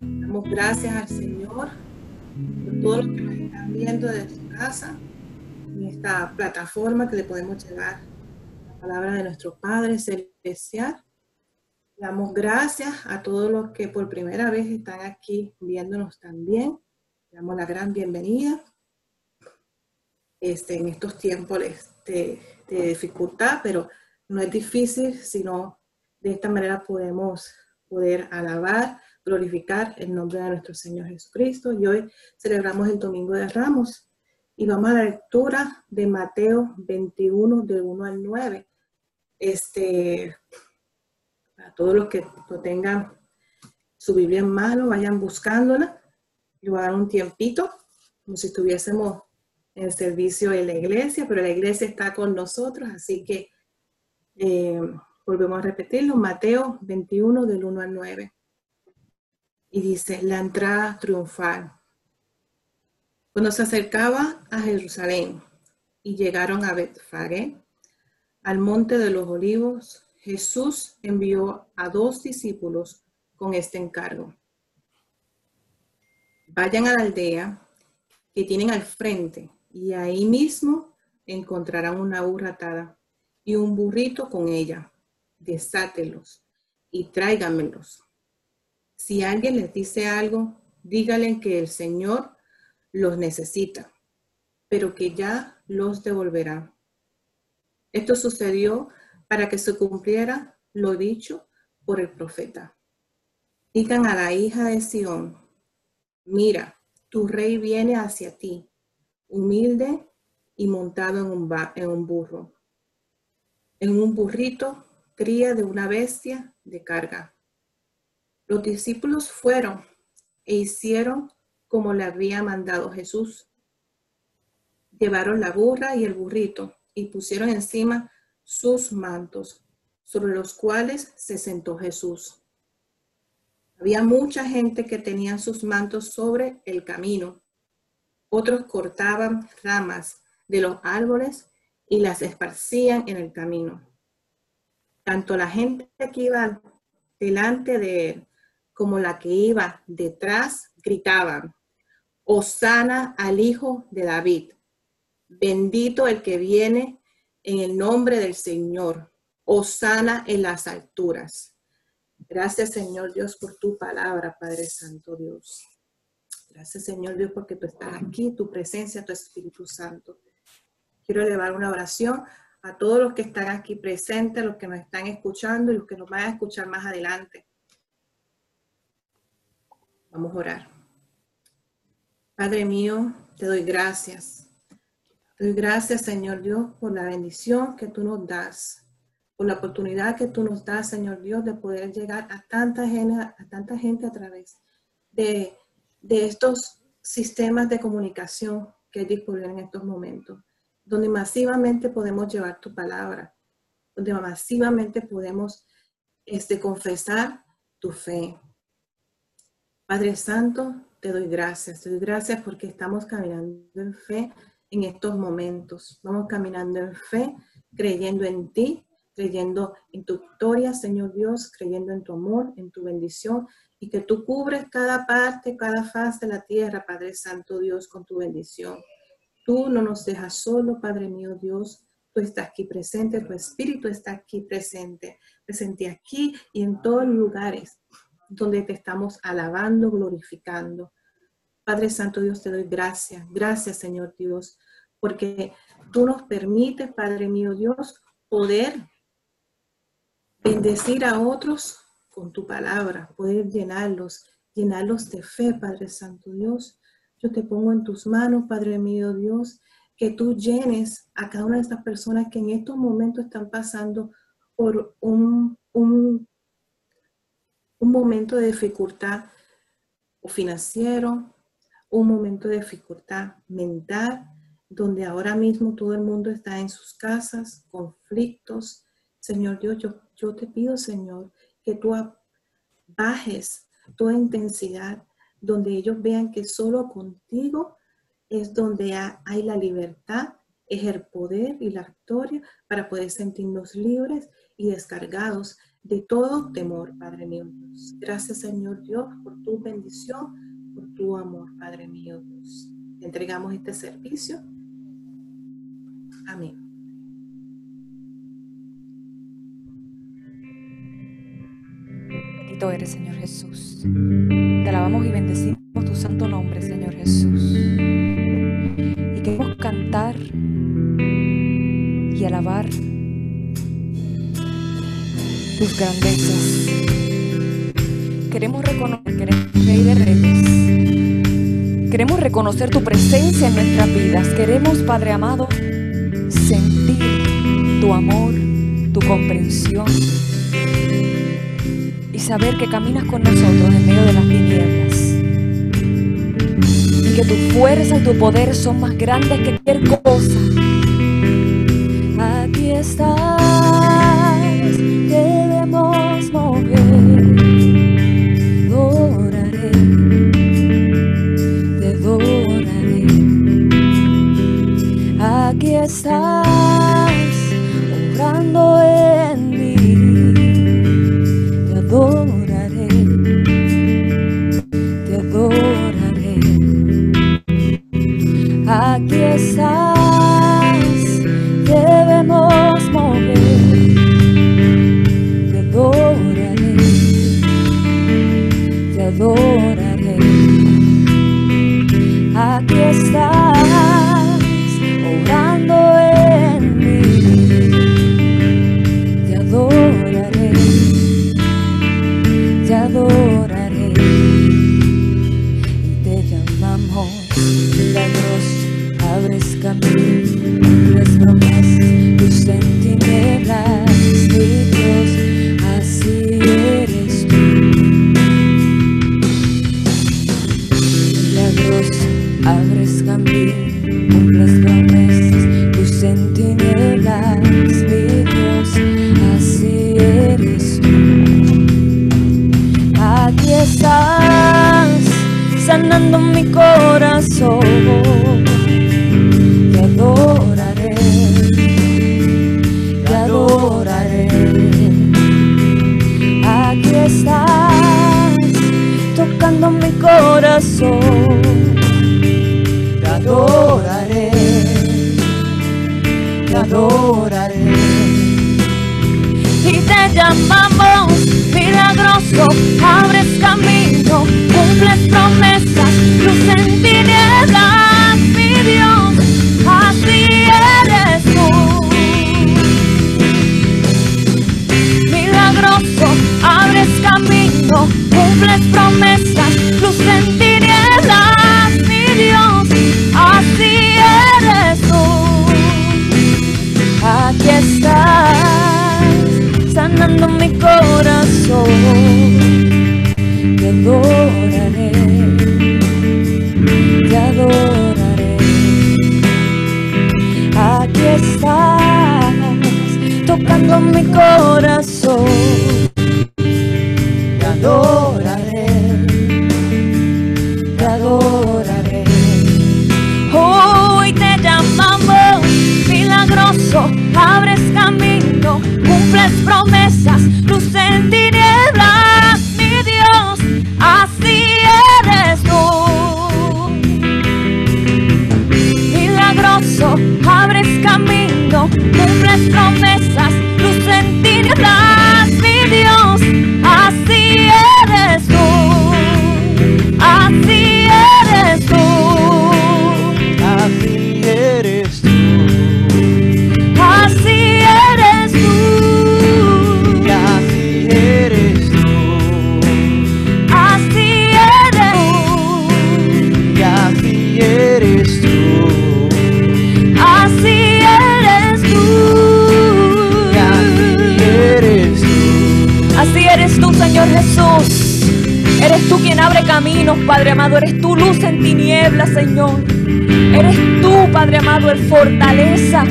Damos gracias al Señor por todo lo que nos están viendo desde su casa, en esta plataforma que le podemos llevar la palabra de nuestro Padre Celestial. Damos gracias a todos los que por primera vez están aquí viéndonos también. Damos la gran bienvenida este, en estos tiempos de, de dificultad, pero no es difícil, sino de esta manera podemos poder alabar, glorificar el nombre de nuestro Señor Jesucristo. Y hoy celebramos el Domingo de Ramos y vamos a la lectura de Mateo 21, del 1 al 9. Este, para todos los que no tengan su Biblia en mano, vayan buscándola. y voy a dar un tiempito, como si estuviésemos en servicio de la iglesia, pero la iglesia está con nosotros, así que eh, volvemos a repetirlo, Mateo 21 del 1 al 9. Y dice, la entrada triunfal. Cuando se acercaba a Jerusalén y llegaron a Betfagé, al monte de los olivos, Jesús envió a dos discípulos con este encargo. Vayan a la aldea que tienen al frente y ahí mismo encontrarán una burra atada y un burrito con ella. Desátelos y tráigamelos. Si alguien les dice algo, díganle que el Señor los necesita, pero que ya los devolverá. Esto sucedió para que se cumpliera lo dicho por el profeta. Digan a la hija de Sión, mira, tu rey viene hacia ti humilde y montado en un, en un burro, en un burrito, cría de una bestia de carga. Los discípulos fueron e hicieron como le había mandado Jesús. Llevaron la burra y el burrito y pusieron encima sus mantos, sobre los cuales se sentó Jesús. Había mucha gente que tenía sus mantos sobre el camino otros cortaban ramas de los árboles y las esparcían en el camino. Tanto la gente que iba delante de él como la que iba detrás gritaban, Osana al Hijo de David, bendito el que viene en el nombre del Señor, Osana en las alturas. Gracias Señor Dios por tu palabra, Padre Santo Dios. Gracias, Señor Dios, porque tú estás aquí, tu presencia, tu Espíritu Santo. Quiero elevar una oración a todos los que están aquí presentes, los que nos están escuchando y los que nos van a escuchar más adelante. Vamos a orar. Padre mío, te doy gracias. Te doy gracias, Señor Dios, por la bendición que tú nos das, por la oportunidad que tú nos das, Señor Dios, de poder llegar a tanta gente a, través de de estos sistemas de comunicación que hay disponibles en estos momentos, donde masivamente podemos llevar tu palabra, donde masivamente podemos este, confesar tu fe. Padre Santo, te doy gracias, te doy gracias porque estamos caminando en fe en estos momentos. Vamos caminando en fe, creyendo en ti, creyendo en tu victoria, Señor Dios, creyendo en tu amor, en tu bendición, y que tú cubres cada parte, cada faz de la tierra, Padre Santo Dios, con tu bendición. Tú no nos dejas solo, Padre mío Dios. Tú estás aquí presente, tu Espíritu está aquí presente, presente aquí y en todos los lugares donde te estamos alabando, glorificando. Padre Santo Dios, te doy gracias. Gracias, Señor Dios, porque tú nos permites, Padre mío Dios, poder bendecir a otros con tu palabra, poder llenarlos, llenarlos de fe, Padre Santo Dios. Yo te pongo en tus manos, Padre mío Dios, que tú llenes a cada una de estas personas que en estos momentos están pasando por un, un, un momento de dificultad financiero, un momento de dificultad mental, donde ahora mismo todo el mundo está en sus casas, conflictos. Señor Dios, yo, yo te pido, Señor, que tú bajes toda intensidad, donde ellos vean que solo contigo es donde hay la libertad, es el poder y la victoria para poder sentirnos libres y descargados de todo temor, Padre mío Dios. Gracias, Señor Dios, por tu bendición, por tu amor, Padre mío Dios. entregamos este servicio. Amén. Bendito eres, Señor Jesús. Te alabamos y bendecimos tu santo nombre, Señor Jesús. Y queremos cantar y alabar tus grandezas. Queremos reconocer que eres Rey de Reyes. Queremos reconocer tu presencia en nuestras vidas. Queremos, Padre amado, sentir tu amor, tu comprensión y saber que caminas con nosotros en medio de las tinieblas. Y que tu fuerza y tu poder son más grandes que cualquier cosa. Aquí estás. go. Abre corazón te adoraré, te adoraré. Aquí estás tocando mi corazón, te adoraré, te adoraré. Hoy te llamamos milagroso, abres camino, cumples promesas cumples promesas. Padre amado. Eres tu luz en tinieblas, Señor. Eres tú, Padre amado, el fortaleza.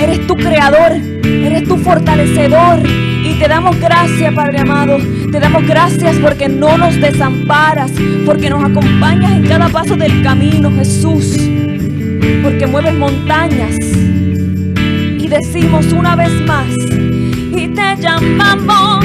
Eres tu creador. Eres tu fortalecedor. Y te damos gracias, Padre amado. Te damos gracias porque no nos desamparas. Porque nos acompañas en cada paso del camino, Jesús. Porque mueves montañas. Y decimos una vez más. ti te llamamos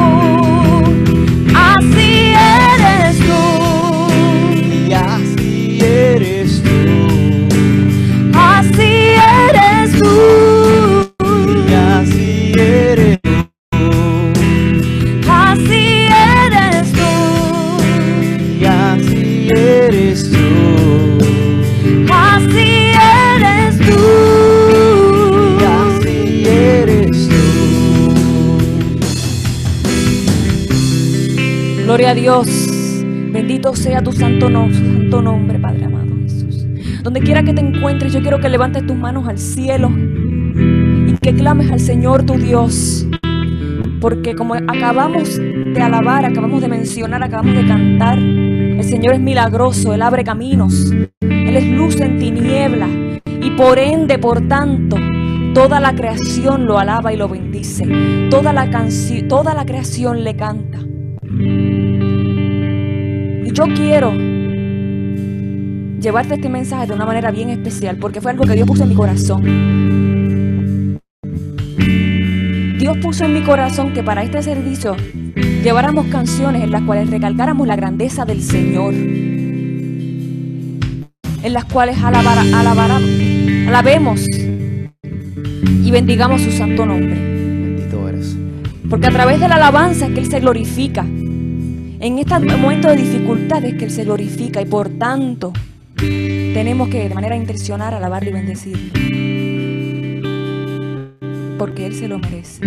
Dios. Bendito sea tu santo, nom- santo nombre, Padre amado Jesús. Donde quiera que te encuentres, yo quiero que levantes tus manos al cielo y que clames al Señor tu Dios. Porque como acabamos de alabar, acabamos de mencionar, acabamos de cantar, el Señor es milagroso, Él abre caminos, Él es luz en tiniebla y por ende, por tanto, toda la creación lo alaba y lo bendice. Toda la creación le canta. Y yo quiero llevarte este mensaje de una manera bien especial porque fue algo que Dios puso en mi corazón. Dios puso en mi corazón que para este servicio lleváramos canciones en las cuales recalcáramos la grandeza del Señor. En las cuales alabara- alabemos y bendigamos su santo nombre. Bendito eres. Porque a través de la alabanza es que Él se glorifica. En estos momentos de dificultad es que Él se glorifica y por tanto tenemos que de manera intencional alabarle y bendecirle. Porque Él se lo merece.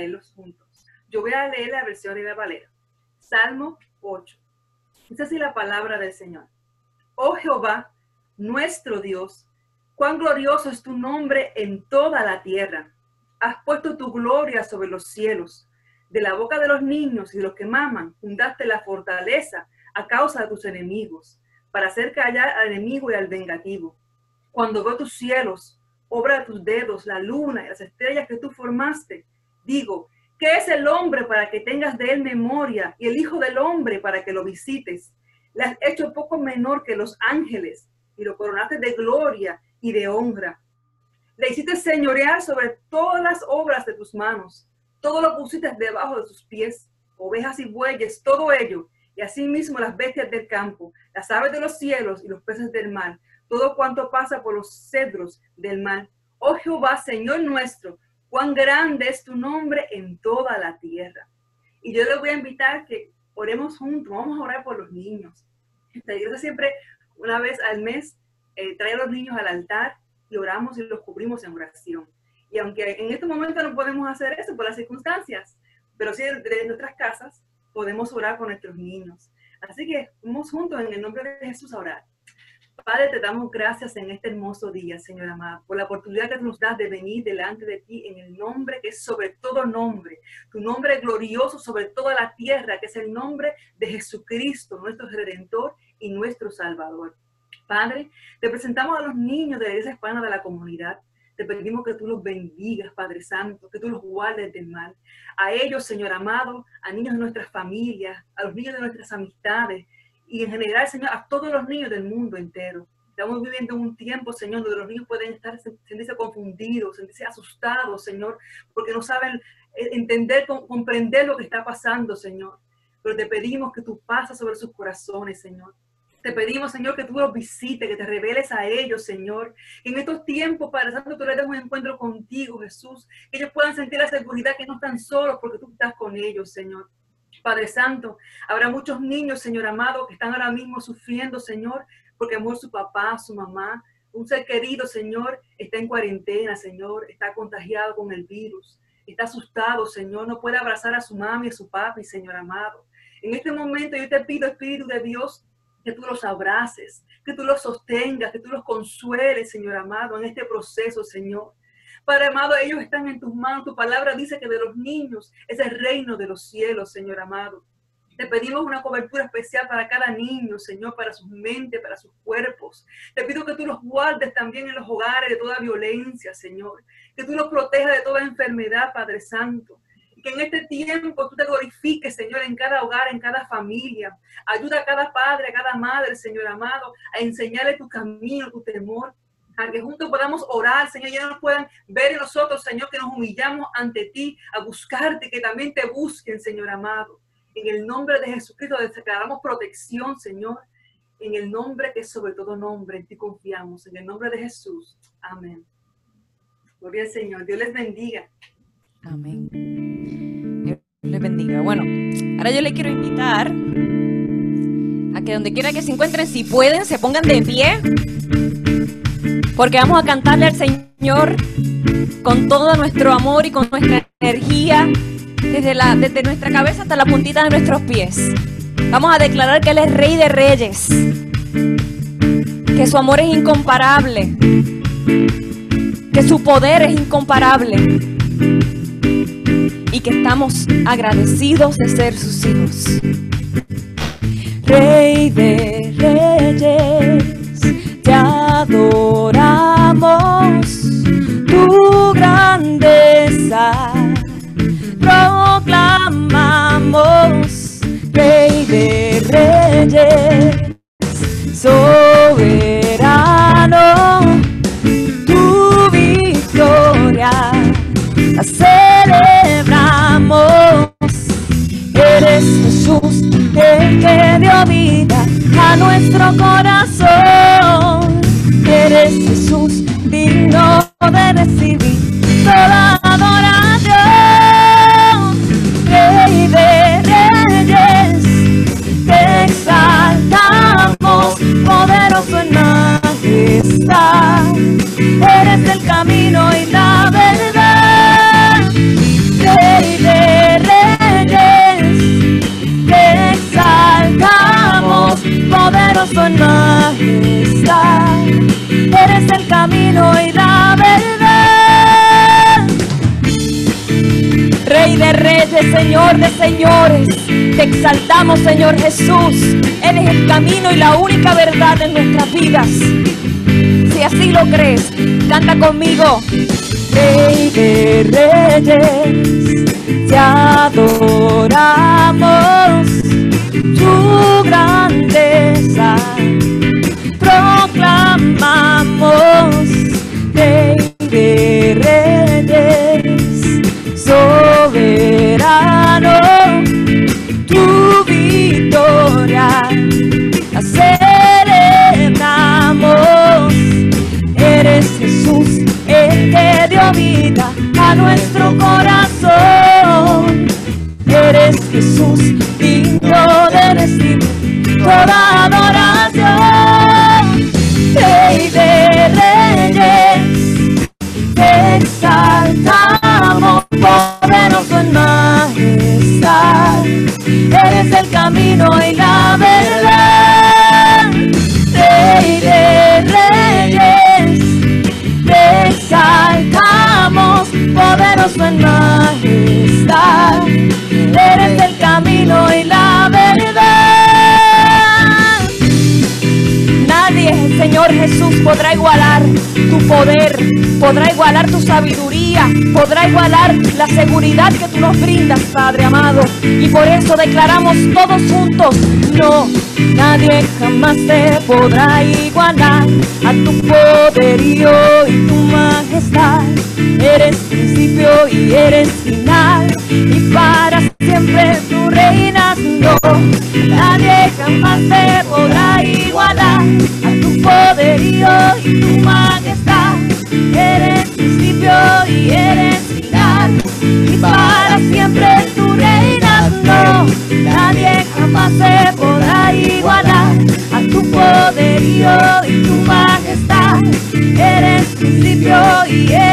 Leerlos juntos. Yo voy a leer la versión de la Valera. Salmo 8. Dice así la palabra del Señor. Oh Jehová, nuestro Dios, cuán glorioso es tu nombre en toda la tierra. Has puesto tu gloria sobre los cielos. De la boca de los niños y de los que maman, fundaste la fortaleza a causa de tus enemigos, para hacer callar al enemigo y al vengativo. Cuando veo tus cielos, obra de tus dedos, la luna y las estrellas que tú formaste, digo, ¿qué es el hombre para que tengas de él memoria y el hijo del hombre para que lo visites? Le has hecho poco menor que los ángeles y lo coronaste de gloria y de honra. Le hiciste señorear sobre todas las obras de tus manos. Todo lo pusiste debajo de sus pies, ovejas y bueyes, todo ello, y asimismo las bestias del campo, las aves de los cielos y los peces del mar, todo cuanto pasa por los cedros del mar. Oh Jehová, Señor nuestro, cuán grande es tu nombre en toda la tierra. Y yo les voy a invitar que oremos juntos, vamos a orar por los niños. La iglesia siempre, una vez al mes, eh, trae a los niños al altar y oramos y los cubrimos en oración. Y aunque en este momento no podemos hacer eso por las circunstancias, pero sí desde nuestras casas podemos orar por nuestros niños. Así que vamos juntos en el nombre de Jesús a orar. Padre, te damos gracias en este hermoso día, Señor amado, por la oportunidad que nos das de venir delante de ti en el nombre que es sobre todo nombre, tu nombre glorioso sobre toda la tierra, que es el nombre de Jesucristo, nuestro Redentor y nuestro Salvador. Padre, te presentamos a los niños de la iglesia hispana de la comunidad. Te pedimos que tú los bendigas, Padre Santo, que tú los guardes del mal. A ellos, Señor amado, a niños de nuestras familias, a los niños de nuestras amistades y en general, Señor, a todos los niños del mundo entero. Estamos viviendo un tiempo, Señor, donde los niños pueden estar, sentirse confundidos, sentirse asustados, Señor, porque no saben entender, comprender lo que está pasando, Señor. Pero te pedimos que tú pases sobre sus corazones, Señor. Te pedimos, Señor, que tú los visites, que te reveles a ellos, Señor. En estos tiempos, Padre Santo, tú les des un encuentro contigo, Jesús. Que ellos puedan sentir la seguridad que no están solos porque tú estás con ellos, Señor. Padre Santo, habrá muchos niños, Señor amado, que están ahora mismo sufriendo, Señor, porque amor su papá, su mamá, un ser querido, Señor, está en cuarentena, Señor, está contagiado con el virus, está asustado, Señor, no puede abrazar a su mami, a su papi, Señor amado. En este momento yo te pido, Espíritu de Dios, que tú los abraces, que tú los sostengas, que tú los consueles, Señor amado, en este proceso, Señor. Padre amado, ellos están en tus manos. Tu palabra dice que de los niños es el reino de los cielos, Señor amado. Te pedimos una cobertura especial para cada niño, Señor, para sus mentes, para sus cuerpos. Te pido que tú los guardes también en los hogares de toda violencia, Señor. Que tú los protejas de toda enfermedad, Padre Santo. Que en este tiempo tú te glorifiques, Señor, en cada hogar, en cada familia. Ayuda a cada padre, a cada madre, Señor amado, a enseñarle tu camino, tu temor a que juntos podamos orar, Señor, y ellos nos puedan ver en nosotros, Señor, que nos humillamos ante ti, a buscarte, que también te busquen, Señor amado. En el nombre de Jesucristo declaramos protección, Señor. En el nombre que sobre todo nombre, en ti confiamos. En el nombre de Jesús. Amén. Gloria al Señor. Dios les bendiga. Amén. Dios les bendiga. Bueno, ahora yo le quiero invitar a que donde quiera que se encuentren, si pueden, se pongan de pie. Porque vamos a cantarle al Señor con todo nuestro amor y con nuestra energía, desde, la, desde nuestra cabeza hasta la puntita de nuestros pies. Vamos a declarar que Él es Rey de Reyes, que su amor es incomparable, que su poder es incomparable y que estamos agradecidos de ser sus hijos. Rey de Reyes adoramos tu grandeza, proclamamos Rey de Reyes, soberano, tu victoria la celebramos. Eres Jesús, el que dio vida a nuestro corazón. Eres Jesús, digno de recibir toda adoración. Rey de reyes, te exaltamos, poderoso en majestad. Eres el camino y la verdad. Te exaltamos, Señor Jesús. Eres el camino y la única verdad en nuestras vidas. Si así lo crees, canta conmigo. Rey de reyes, te adoramos tu grandeza. Proclamamos Rey de reyes, soberano, a nuestro corazón. Eres Jesús digno de recibir toda adoración. Rey de reyes, te exaltamos, poderoso en majestad. Eres el camino y la verdad. Poderoso en majestad. Eres el camino y la verdad. Señor Jesús, podrá igualar tu poder, podrá igualar tu sabiduría, podrá igualar la seguridad que tú nos brindas, Padre amado. Y por eso declaramos todos juntos, no, nadie jamás te podrá igualar a tu poderío y tu majestad. Eres principio y eres final, siempre tú reinas, no, nadie jamás te podrá igualar a tu poderío y tu majestad. Eres principio y eres final, y para siempre tú reinas, no, nadie jamás te podrá igualar a tu poderío y tu majestad. Eres principio y eres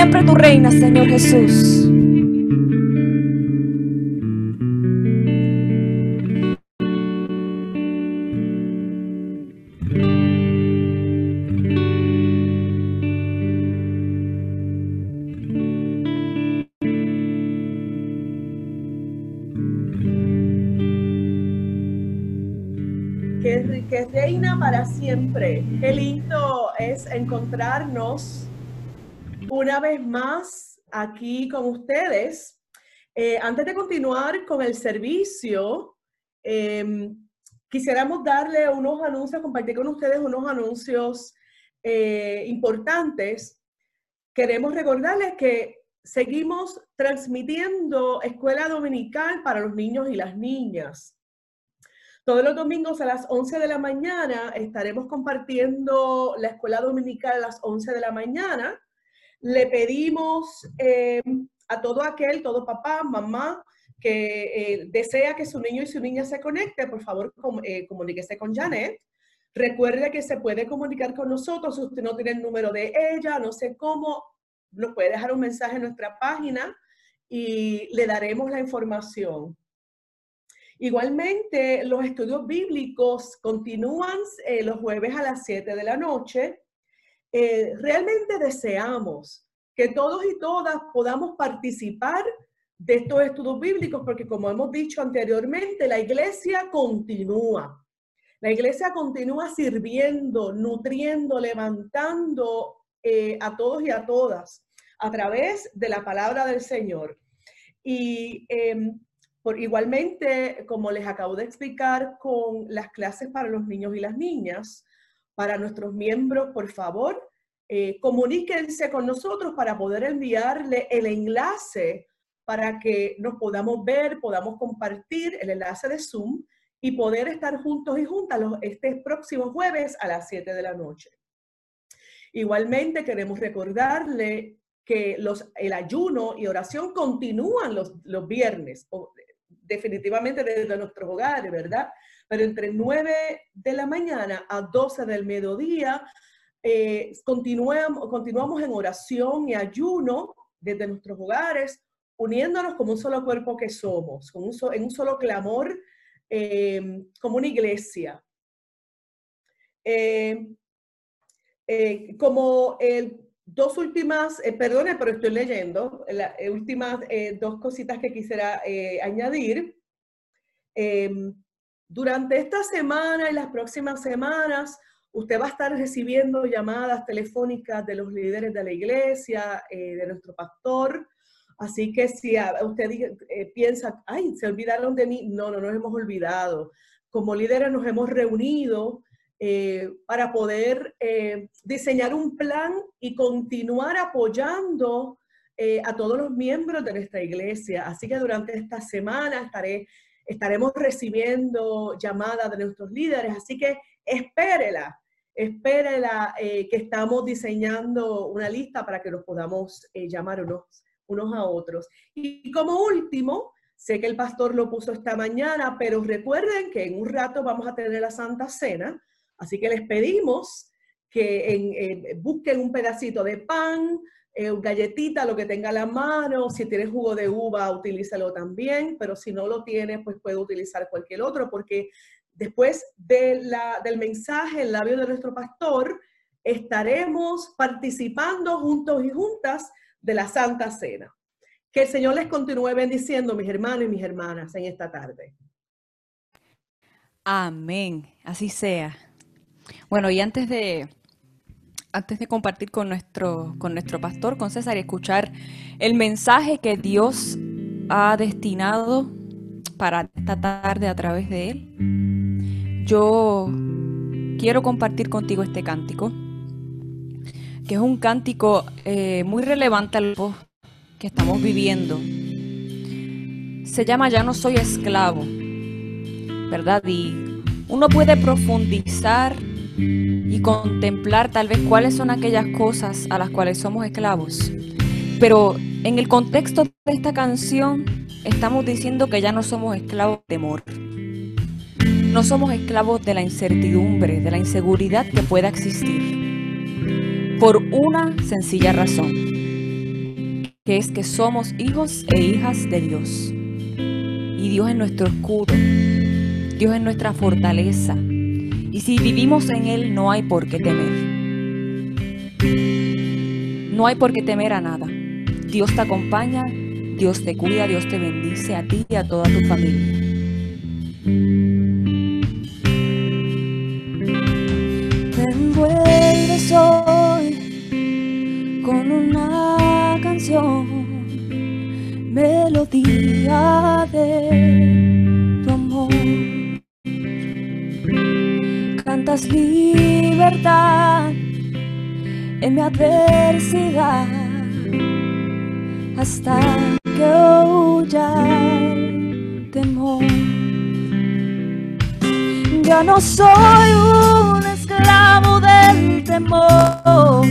siempre tú reinas, Señor Jesús. que reina para siempre. Qué lindo es encontrarnos una vez más aquí con ustedes. Eh, antes de continuar con el servicio, em, quisiéramos darle unos anuncios, compartir con ustedes unos anuncios eh, importantes. Queremos recordarles que seguimos transmitiendo escuela dominical para los niños y las niñas. Todos los domingos a las 11 de la mañana estaremos compartiendo la escuela dominical a las 11 de la mañana. Le pedimos eh, a todo aquel, todo papá, mamá, que eh, desea que su niño y su niña se conecte, por favor, eh, comuníquese con Janet. Recuerde que se puede comunicar con nosotros si usted no tiene el número de ella, no sé cómo, nos puede dejar un mensaje en nuestra página y le daremos la información. Igualmente, los estudios bíblicos continúan los jueves a las 7 de la noche. Eh, realmente deseamos que todos y todas podamos participar de estos estudios bíblicos porque como hemos dicho anteriormente, la iglesia continúa. La iglesia continúa sirviendo, nutriendo, levantando eh, a todos y a todas a través de la palabra del Señor. Y em, por, igualmente, como les acabo de explicar con las clases para los niños y las niñas, para nuestros miembros, por favor, eh, comuníquense con nosotros para poder enviarle el enlace para que nos podamos ver, podamos compartir el enlace de Zoom y poder estar juntos y juntas este próximo jueves a las 7 de la noche. Igualmente queremos recordarle que los, el ayuno y oración continúan los, los viernes, definitivamente desde nuestros hogares, ¿verdad? Pero entre 9 de la mañana a 12 del mediodía eh, continuamos, continuamos en oración y ayuno desde nuestros hogares, uniéndonos como un solo cuerpo que somos, un en un solo clamor, eh, como una iglesia. Eh, eh, como el, dos últimas, eh, perdone, pero estoy leyendo, las últimas eh, dos cositas que quisiera eh, añadir. Em, durante esta semana y las próximas semanas, usted va a estar recibiendo llamadas telefónicas de los líderes de la iglesia, eh, de nuestro pastor. Así que si usted eh, piensa, ay, se olvidaron de mí, no, no nos hemos olvidado. Como líderes nos hemos reunido eh, para poder eh, diseñar un plan y continuar apoyando eh, a todos los miembros de nuestra iglesia. Así que durante esta semana estaremos recibiendo llamadas de nuestros líderes. Así que espérela, espérela que estamos diseñando una lista para que nos podamos llamar unos, unos a otros. Y como último, sé que el pastor lo puso esta mañana, pero recuerden que en un rato vamos a tener la Santa Cena. Así que les pedimos que eh, busquen un pedacito de pan, eh, galletita, lo que tenga a la mano. Si tienes jugo de uva, utilízalo también, pero si no lo tienes, pues puede utilizar cualquier otro, porque después del mensaje en labio de nuestro pastor, estaremos participando juntos y juntas de la Santa Cena. Que el Señor les continúe bendiciendo, mis hermanos y mis hermanas, en esta tarde. Amén, así sea. Bueno, y antes de antes de compartir con nuestro con nuestro pastor, con César y escuchar el mensaje que Dios ha destinado para esta tarde a través de él, yo quiero compartir contigo este cántico, que es un cántico eh, muy relevante al que estamos viviendo. Se llama Ya no soy esclavo. ¿verdad? Y uno puede profundizar y contemplar tal vez cuáles son aquellas cosas a las cuales somos esclavos. Pero en el contexto de esta canción estamos diciendo que ya no somos esclavos de temor. No somos esclavos de la incertidumbre, de la inseguridad que pueda existir. Por una sencilla razón, que es que somos hijos e hijas de Dios. Y Dios es nuestro escudo, Dios es nuestra fortaleza. Y si vivimos en Él, no hay por qué temer. No hay por qué temer a nada. Dios te acompaña, Dios te cuida, Dios te bendice a ti y a toda tu familia. Te envuelves hoy con una canción, melodía de Cantas libertad en mi adversidad hasta que huya temor. Ya no soy un esclavo del temor.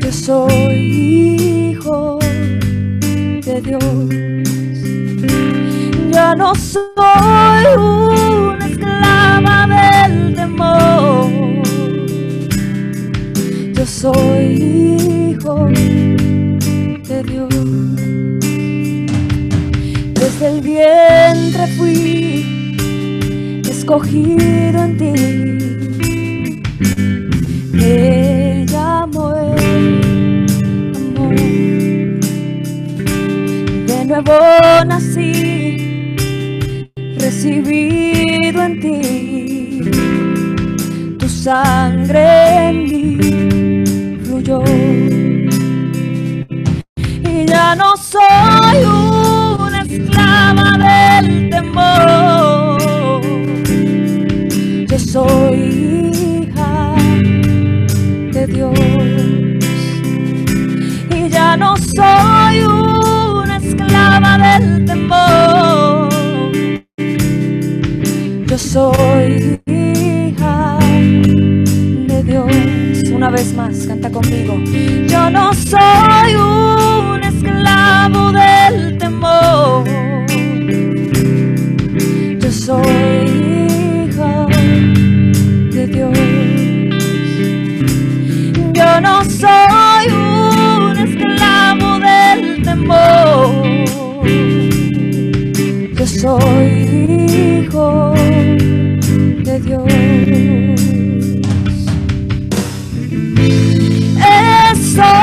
Yo soy hijo de Dios. Ya no soy una esclava del. Yo soy hijo de Dios. Desde el vientre fui escogido en ti. Me llamó el amor. De nuevo nací, todo en ti, tu sangre en mí fluyó. Y ya no soy una esclava del temor, yo soy hija de Dios. Y ya no soy una esclava del temor. Soy hija de Dios. Una vez más, canta conmigo. Yo no soy un esclavo del temor. Yo soy hija de Dios. Yo no soy un esclavo del temor. Yo soy Estoy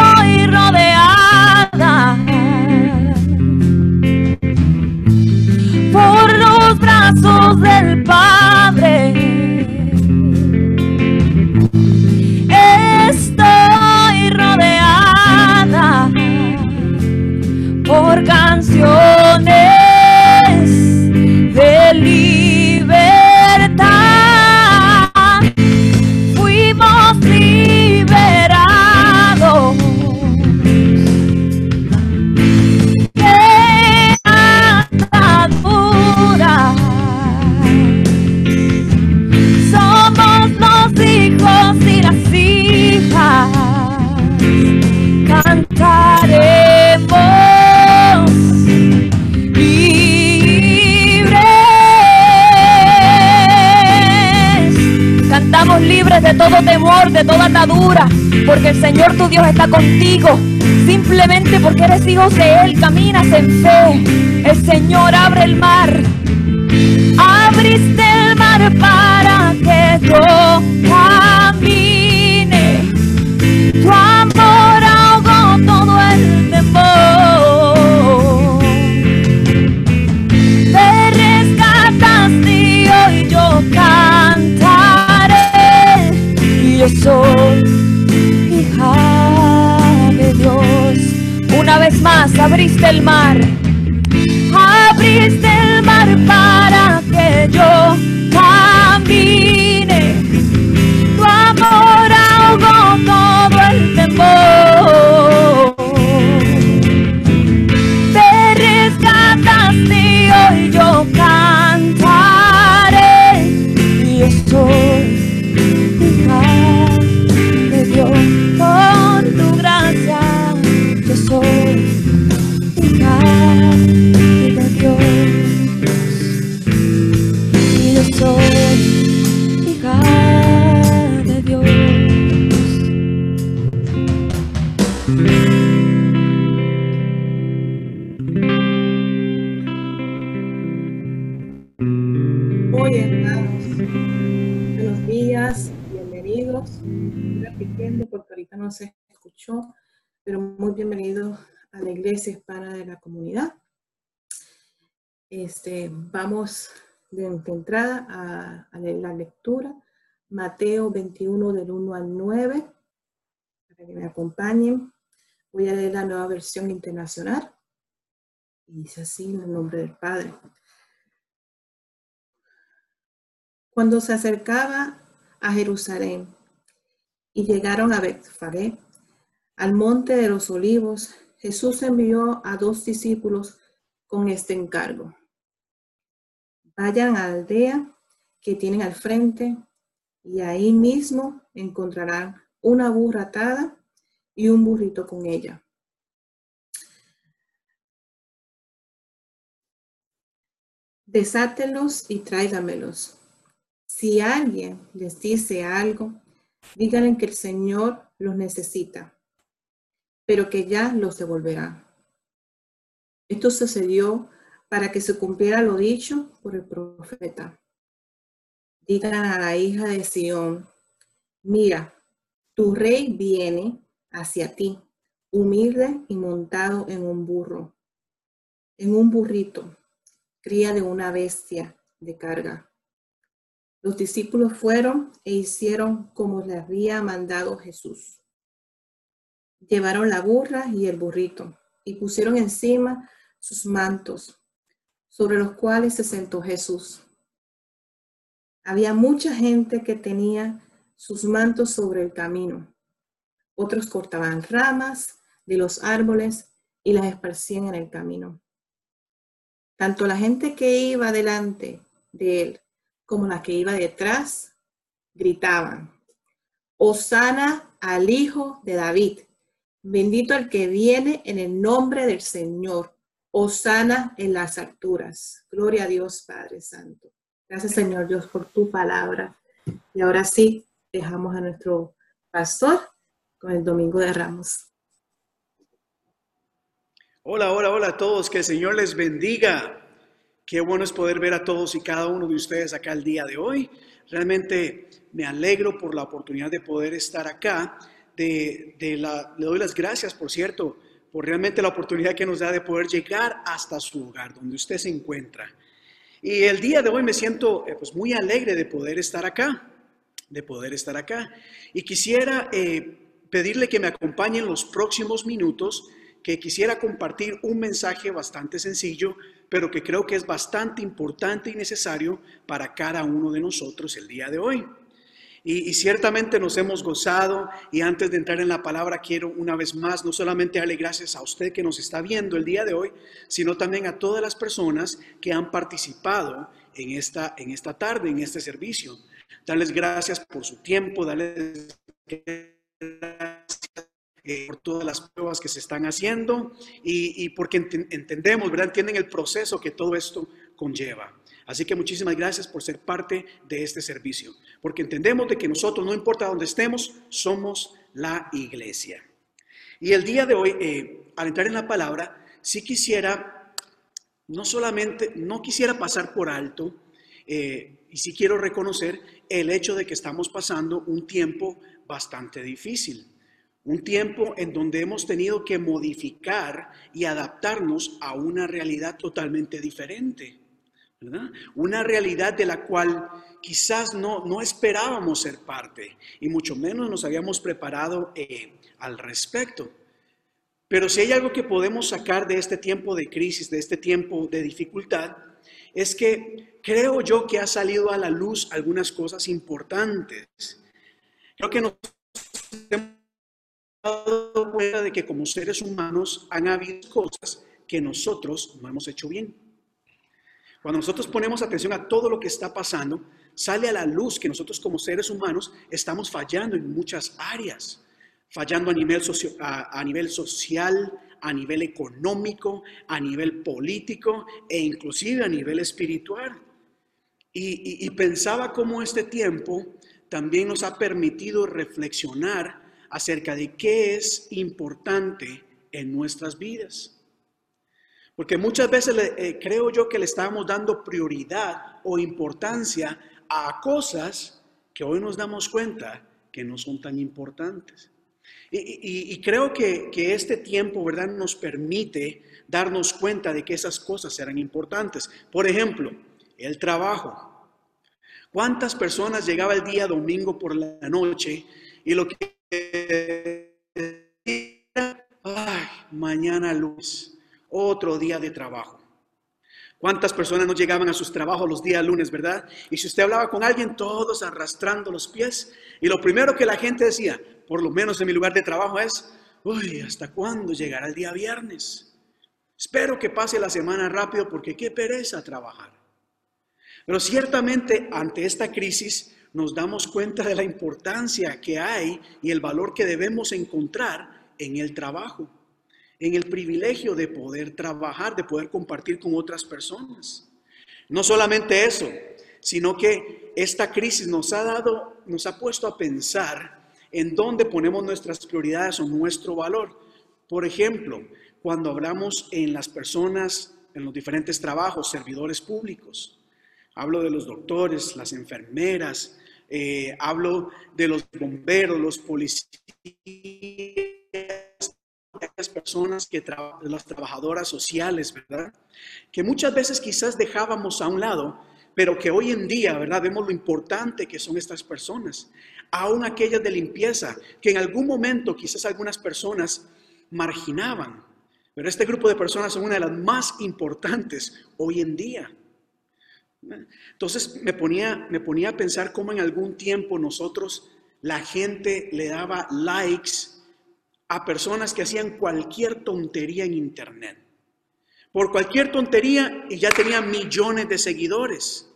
atadura, porque el Señor tu Dios está contigo. Simplemente porque eres hijos de Él, caminas en fe. El Señor abre el mar. Abriste el mar para que yo camine. Más abriste el mar. Abriste el mar para que yo camine. Tu amor ahogó todo Este, vamos de, entrada a, a la lectura, Mateo 21 del 1 al 9, para que me acompañen. Voy a leer la nueva versión internacional. Y dice así en el nombre del Padre. Cuando se acercaba a Jerusalén y llegaron a Betfagé, al monte de los olivos, Jesús envió a dos discípulos con este encargo. Vayan a la aldea que tienen al frente y ahí mismo encontrarán una burra atada y un burrito con ella. Desátelos y tráigamelos. Si alguien les dice algo, díganle que el Señor los necesita, pero que ya los devolverá. Esto sucedió para que se cumpliera lo dicho por el profeta. Digan a la hija de Sión, mira, tu rey viene hacia ti, humilde y montado en un burro, en un burrito, cría de una bestia de carga. Los discípulos fueron e hicieron como le había mandado Jesús. Llevaron la burra y el burrito y pusieron encima sus mantos, sobre los cuales se sentó Jesús. Había mucha gente que tenía sus mantos sobre el camino. Otros cortaban ramas de los árboles y las esparcían en el camino. Tanto la gente que iba delante de él como la que iba detrás gritaban, Osana al Hijo de David, bendito el que viene en el nombre del Señor, Osana en las alturas. Gloria a Dios Padre Santo. Gracias Señor Dios por tu palabra. Y ahora sí, dejamos a nuestro pastor con el Domingo de Ramos. Hola, hola, hola a todos, que el Señor les bendiga. Qué bueno es poder ver a todos y cada uno de ustedes acá el día de hoy. Realmente me alegro por la oportunidad de poder estar acá. De, la, le doy las gracias, por cierto, por realmente la oportunidad que nos da de poder llegar hasta su hogar, donde usted se encuentra. Y el día de hoy me siento eh, pues, muy alegre de poder estar acá, de poder estar acá. Y quisiera eh, pedirle que me acompañen los próximos minutos, que quisiera compartir un mensaje bastante sencillo, pero que creo que es bastante importante y necesario para cada uno de nosotros el día de hoy. Y, ciertamente nos hemos gozado y antes de entrar en la palabra quiero una vez más no solamente darle gracias a usted que nos está viendo el día de hoy, sino también a todas las personas que han participado en esta, en esta tarde, en este servicio. Darles gracias por su tiempo, darles gracias eh, por todas las pruebas que se están haciendo y, y porque entendemos, ¿verdad? Entienden el proceso que todo esto conlleva. Así que muchísimas gracias por ser parte de este servicio, porque entendemos de que nosotros, no importa dónde estemos, somos la iglesia. Y el día de hoy, eh, al entrar en la palabra, sí quisiera, no solamente, no quisiera pasar por alto, eh, y sí quiero reconocer el hecho de que estamos pasando un tiempo bastante difícil. Un tiempo en donde hemos tenido que modificar y adaptarnos a una realidad totalmente diferente. Una realidad de la cual quizás no, no esperábamos ser parte y mucho menos nos habíamos preparado eh, al respecto. Pero si hay algo que podemos sacar de este tiempo de crisis, de este tiempo de dificultad, es que creo yo que ha salido a la luz algunas cosas importantes. Creo que nos hemos dado cuenta de que como seres humanos han habido cosas que nosotros no hemos hecho bien. Cuando nosotros ponemos atención a todo lo que está pasando, sale a la luz que nosotros como seres humanos estamos fallando en muchas áreas, fallando a nivel, a, nivel social, a nivel económico, a nivel político e inclusive a nivel espiritual. Y, y pensaba cómo este tiempo también nos ha permitido reflexionar acerca de qué es importante en nuestras vidas. Porque muchas veces eh, creo yo que le estábamos dando prioridad o importancia a cosas que hoy nos damos cuenta que no son tan importantes. Y, creo que, que, este tiempo, ¿verdad?, nos permite darnos cuenta de que esas cosas eran importantes. Por ejemplo, el trabajo. ¿Cuántas personas llegaba el día domingo por la noche y lo que... Ay, mañana luz otro día de trabajo. ¿Cuántas personas no llegaban a sus trabajos los días lunes, verdad? Y si usted hablaba con alguien, todos arrastrando los pies, y lo primero que la gente decía, por lo menos en mi lugar de trabajo, es, uy, ¿hasta cuándo llegará el día viernes? Espero que pase la semana rápido porque qué pereza trabajar. Pero ciertamente ante esta crisis nos damos cuenta de la importancia que hay y el valor que debemos encontrar en el trabajo en el privilegio de poder trabajar, de poder compartir con otras personas. No solamente eso, sino que esta crisis nos ha dado, nos ha puesto a pensar en dónde ponemos nuestras prioridades o nuestro valor. Por ejemplo, cuando hablamos en las personas, en los diferentes trabajos, servidores públicos. Hablo de los doctores, las enfermeras, eh, hablo de los bomberos, los policías, personas que las trabajadoras sociales, ¿verdad? Que muchas veces quizás dejábamos a un lado, pero que hoy en día, ¿verdad? Vemos lo importante que son estas personas. Aún aquellas de limpieza, que en algún momento quizás algunas personas marginaban, pero este grupo de personas son una de las más importantes hoy en día. Entonces me ponía, me ponía a pensar cómo en algún tiempo nosotros, la gente le daba likes a personas que hacían cualquier tontería en Internet. Por cualquier tontería y ya tenían millones de seguidores.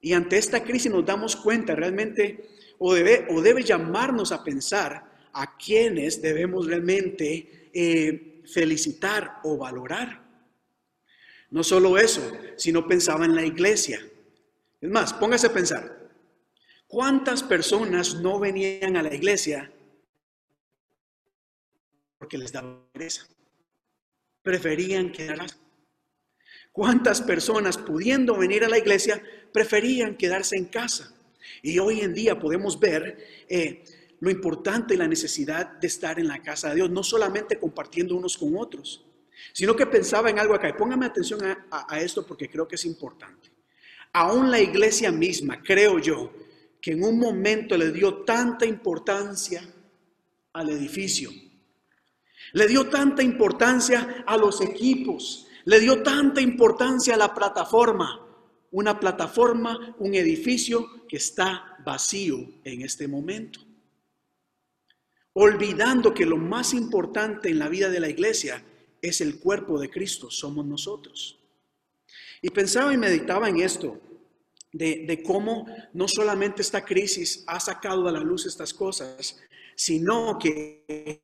Y ante esta crisis nos damos cuenta realmente, o debe, o debe llamarnos a pensar a quienes debemos realmente eh, felicitar o valorar. No solo eso, sino pensaba en la iglesia. Es más, póngase a pensar, ¿cuántas personas no venían a la iglesia porque les daba pereza. Preferían quedarse. ¿Cuántas personas pudiendo venir a la iglesia preferían quedarse en casa? Y hoy en día podemos ver eh, lo importante y la necesidad de estar en la casa de Dios, no solamente compartiendo unos con otros, sino que pensaba en algo acá. Y póngame atención a, a esto porque creo que es importante. Aún la iglesia misma, creo yo, que en un momento le dio tanta importancia al edificio, le dio tanta importancia a los equipos, le dio tanta importancia a la plataforma, una plataforma, un edificio que está vacío en este momento. Olvidando que lo más importante en la vida de la iglesia es el cuerpo de Cristo, somos nosotros. Y pensaba y meditaba en esto, de, de, cómo no solamente esta crisis ha sacado a la luz estas cosas, sino que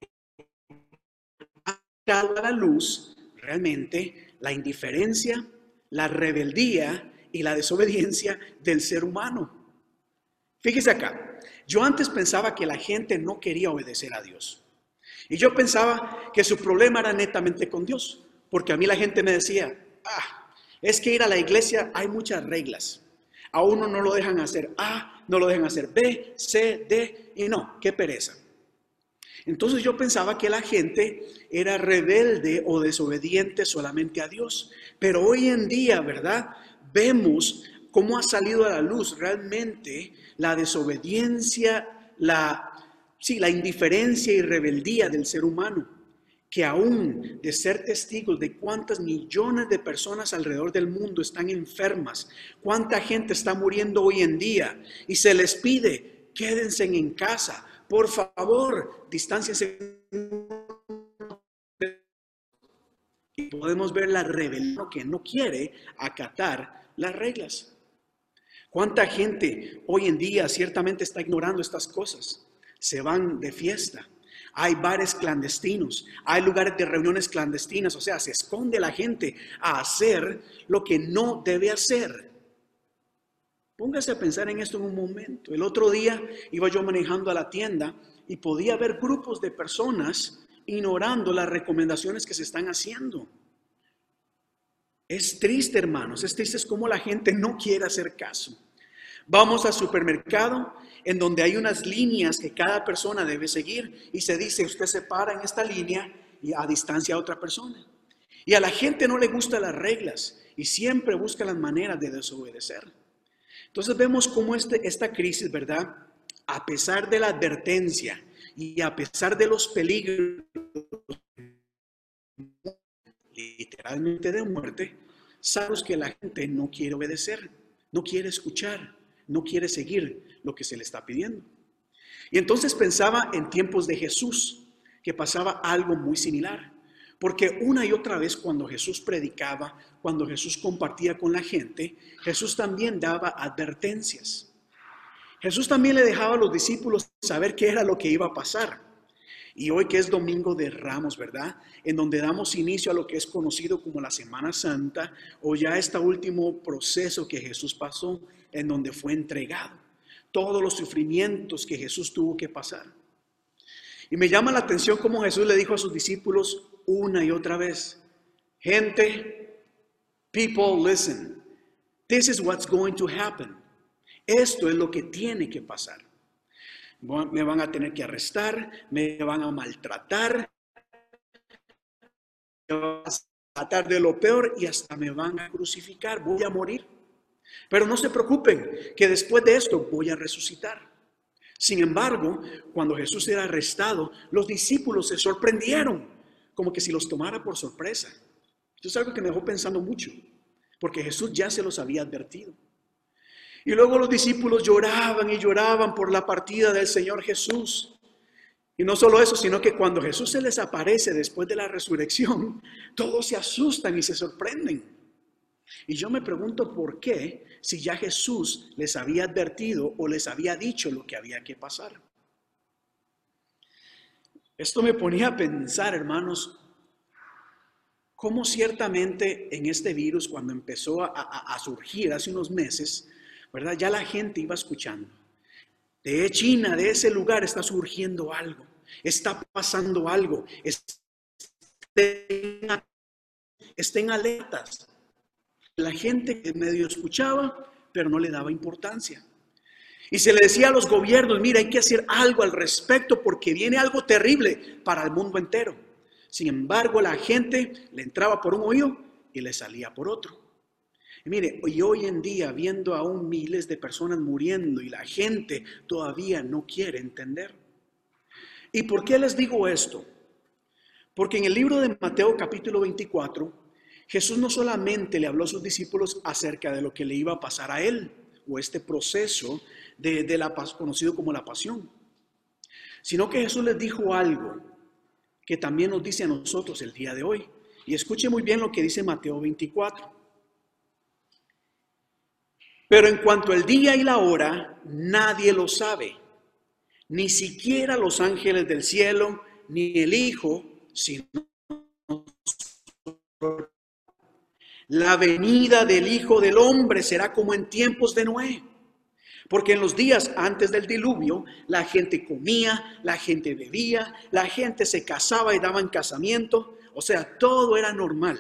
a la luz realmente la indiferencia, la rebeldía y la desobediencia del ser humano. Fíjese acá, yo antes pensaba que la gente no quería obedecer a Dios. Y yo pensaba que su problema era netamente con Dios, porque a mí la gente me decía, ah, es que ir a la iglesia hay muchas reglas. A uno no lo dejan hacer A, no lo dejan hacer B, C, D, y no, qué pereza. Entonces yo pensaba que la gente era rebelde o desobediente solamente a Dios. Pero hoy en día, ¿verdad? Vemos cómo ha salido a la luz realmente la desobediencia, la, sí, la indiferencia y rebeldía del ser humano. Que aún de ser testigos de cuántas millones de personas alrededor del mundo están enfermas, cuánta gente está muriendo hoy en día y se les pide, quédense en casa, por favor, distanciense. Y podemos ver la rebelión que no quiere acatar las reglas. ¿Cuánta gente hoy en día ciertamente está ignorando estas cosas? Se van de fiesta. Hay bares clandestinos, hay lugares de reuniones clandestinas, o sea, se esconde la gente a hacer lo que no debe hacer. Póngase a pensar en esto en un momento. El otro día iba yo manejando a la tienda y podía ver grupos de personas ignorando las recomendaciones que se están haciendo. Es triste, hermanos, es triste es como la gente no quiere hacer caso. Vamos al supermercado en donde hay unas líneas que cada persona debe seguir y se dice, usted se para en esta línea y a distancia a otra persona. Y a la gente no le gustan las reglas y siempre busca las maneras de desobedecer. Entonces vemos cómo este, esta crisis, ¿verdad? A pesar de la advertencia y a pesar de los peligros literalmente de muerte, sabemos que la gente no quiere obedecer, no quiere escuchar, no quiere seguir lo que se le está pidiendo. Y entonces pensaba en tiempos de Jesús, que pasaba algo muy similar. Porque una y otra vez cuando Jesús predicaba, cuando Jesús compartía con la gente, Jesús también daba advertencias. Jesús también le dejaba a los discípulos saber qué era lo que iba a pasar. Y hoy que es Domingo de Ramos, ¿verdad? En donde damos inicio a lo que es conocido como la Semana Santa o ya este último proceso que Jesús pasó en donde fue entregado. Todos los sufrimientos que Jesús tuvo que pasar. Y me llama la atención cómo Jesús le dijo a sus discípulos una y otra vez, gente, people, listen, this is what's going to happen. Esto es lo que tiene que pasar. Me van a tener que arrestar, me van a maltratar, me van a tratar de lo peor y hasta me van a crucificar, voy a morir. Pero no se preocupen, que después de esto voy a resucitar. Sin embargo, cuando Jesús era arrestado, los discípulos se sorprendieron, como que si los tomara por sorpresa. Esto es algo que me dejó pensando mucho, porque Jesús ya se los había advertido. Y luego los discípulos lloraban y lloraban por la partida del Señor Jesús. Y no solo eso, sino que cuando Jesús se les aparece después de la resurrección, todos se asustan y se sorprenden. Y yo me pregunto por qué, si ya Jesús les había advertido o les había dicho lo que había que pasar. Esto me ponía a pensar, hermanos, cómo ciertamente en este virus, cuando empezó a, surgir hace unos meses, ¿verdad? Ya la gente iba escuchando. De China, de ese lugar está surgiendo algo, está pasando algo, estén, estén alertas. La gente que medio escuchaba, pero no le daba importancia. Y se le decía a los gobiernos, mira, hay que hacer algo al respecto porque viene algo terrible para el mundo entero. Sin embargo, la gente le entraba por un oído y le salía por otro. Y mire, y hoy en día, viendo aún miles de personas muriendo y la gente todavía no quiere entender. ¿Y por qué les digo esto? Porque en el libro de Mateo capítulo 24, Jesús no solamente le habló a sus discípulos acerca de lo que le iba a pasar a él, o este proceso de, de la conocido como la pasión, sino que Jesús les dijo algo que también nos dice a nosotros el día de hoy. Y escuche muy bien lo que dice Mateo 24. Pero en cuanto al día y la hora, nadie lo sabe, ni siquiera los ángeles del cielo, ni el Hijo, sino la venida del Hijo del Hombre será como en tiempos de Noé. Porque en los días antes del diluvio, la gente comía, la gente bebía, la gente se casaba y daba en casamiento. O sea, todo era normal.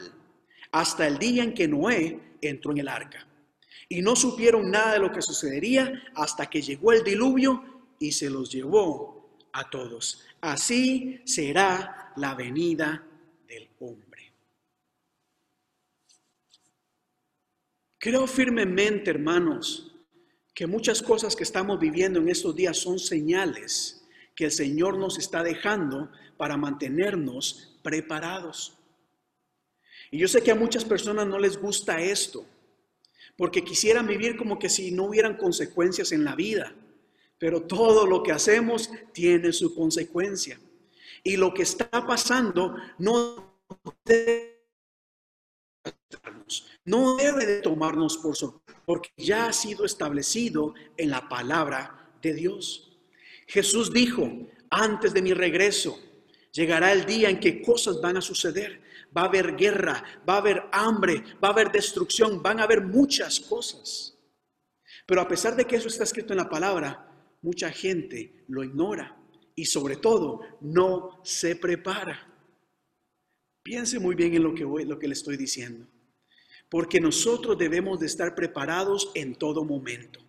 Hasta el día en que Noé entró en el arca y no supieron nada de lo que sucedería hasta que llegó el diluvio y se los llevó a todos. Así será la venida del hombre. Creo firmemente, hermanos, que muchas cosas que estamos viviendo en estos días son señales que el Señor nos está dejando para mantenernos preparados. Y yo sé que a muchas personas no les gusta esto porque quisieran vivir como que si no hubieran consecuencias en la vida. Pero todo lo que hacemos tiene su consecuencia. Y lo que está pasando no debe, no debe de tomarnos por sorpresa, porque ya ha sido establecido en la palabra de Dios. Jesús dijo, antes de mi regreso, llegará el día en que cosas van a suceder va a haber guerra, va a haber hambre, va a haber destrucción, van a haber muchas cosas. Pero a pesar de que eso está escrito en la palabra, mucha gente lo ignora y sobre todo no se prepara. Piense muy bien en lo que, lo que le estoy diciendo, porque nosotros debemos de estar preparados en todo momento.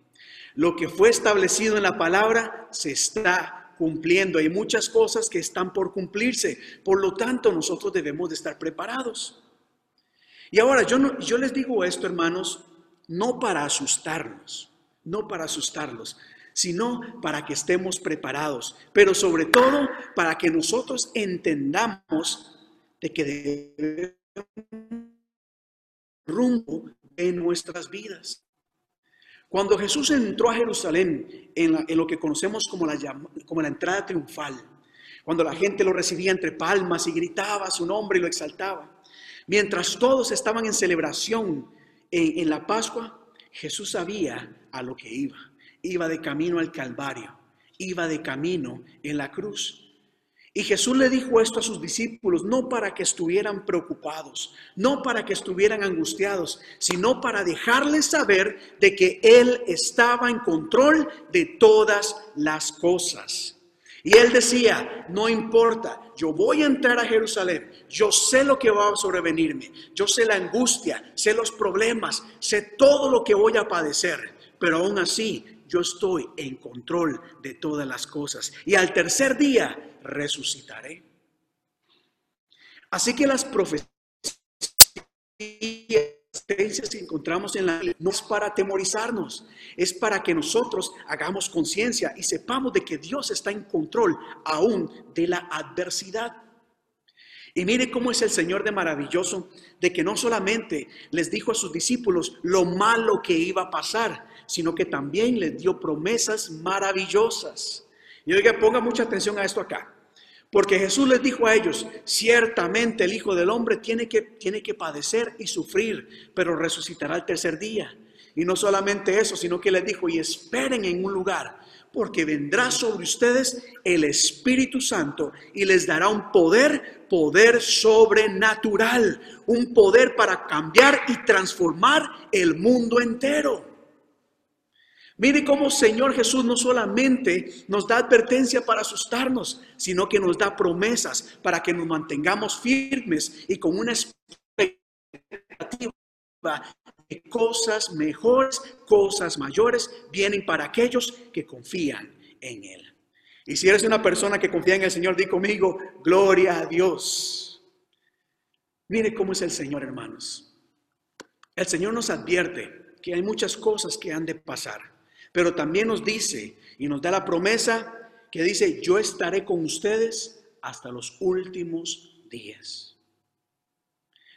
Lo que fue establecido en la palabra se está cumpliendo. Hay muchas cosas que están por cumplirse. Por lo tanto, nosotros debemos de estar preparados. Y ahora, yo, yo les digo esto, hermanos, no para asustarnos, no para asustarlos, sino para que estemos preparados, pero sobre todo para que nosotros entendamos de que debemos rumbo en nuestras vidas. Cuando Jesús entró a Jerusalén en, lo que conocemos como la, como la entrada triunfal, cuando la gente lo recibía entre palmas y gritaba su nombre y lo exaltaba, mientras todos estaban en celebración en, en la Pascua, Jesús sabía a lo que iba. Iba de camino al Calvario, iba de camino en la cruz. Y Jesús le dijo esto a sus discípulos, no para que estuvieran preocupados, no para que estuvieran angustiados, sino para dejarles saber de que Él estaba en control de todas las cosas. Y Él decía, no importa, yo voy a entrar a Jerusalén, yo sé lo que va a sobrevenirme, yo sé la angustia, sé los problemas, sé todo lo que voy a padecer, pero aún así yo estoy en control de todas las cosas. Y al tercer día resucitaré. Así que las profecías que encontramos en la Biblia no es para atemorizarnos, es para que nosotros hagamos conciencia y sepamos de que Dios está en control aún de la adversidad. Y mire cómo es el Señor de maravilloso, de que no solamente les dijo a sus discípulos lo malo que iba a pasar, sino que también les dio promesas maravillosas. Y oiga, ponga mucha atención a esto acá. Porque Jesús les dijo a ellos, ciertamente el Hijo del Hombre tiene que, tiene que padecer y sufrir, pero resucitará el tercer día. Y no solamente eso, sino que les dijo, y esperen en un lugar, porque vendrá sobre ustedes el Espíritu Santo y les dará un poder, poder sobrenatural, un poder para cambiar y transformar el mundo entero. Mire cómo Señor Jesús no solamente nos da advertencia para asustarnos, sino que nos da promesas para que nos mantengamos firmes y con una expectativa de cosas mejores, cosas mayores, vienen para aquellos que confían en Él. Y si eres una persona que confía en el Señor, di conmigo, gloria a Dios. Mire cómo es el Señor, hermanos. El Señor nos advierte que hay muchas cosas que han de pasar, pero también nos dice y nos da la promesa que dice, yo estaré con ustedes hasta los últimos días.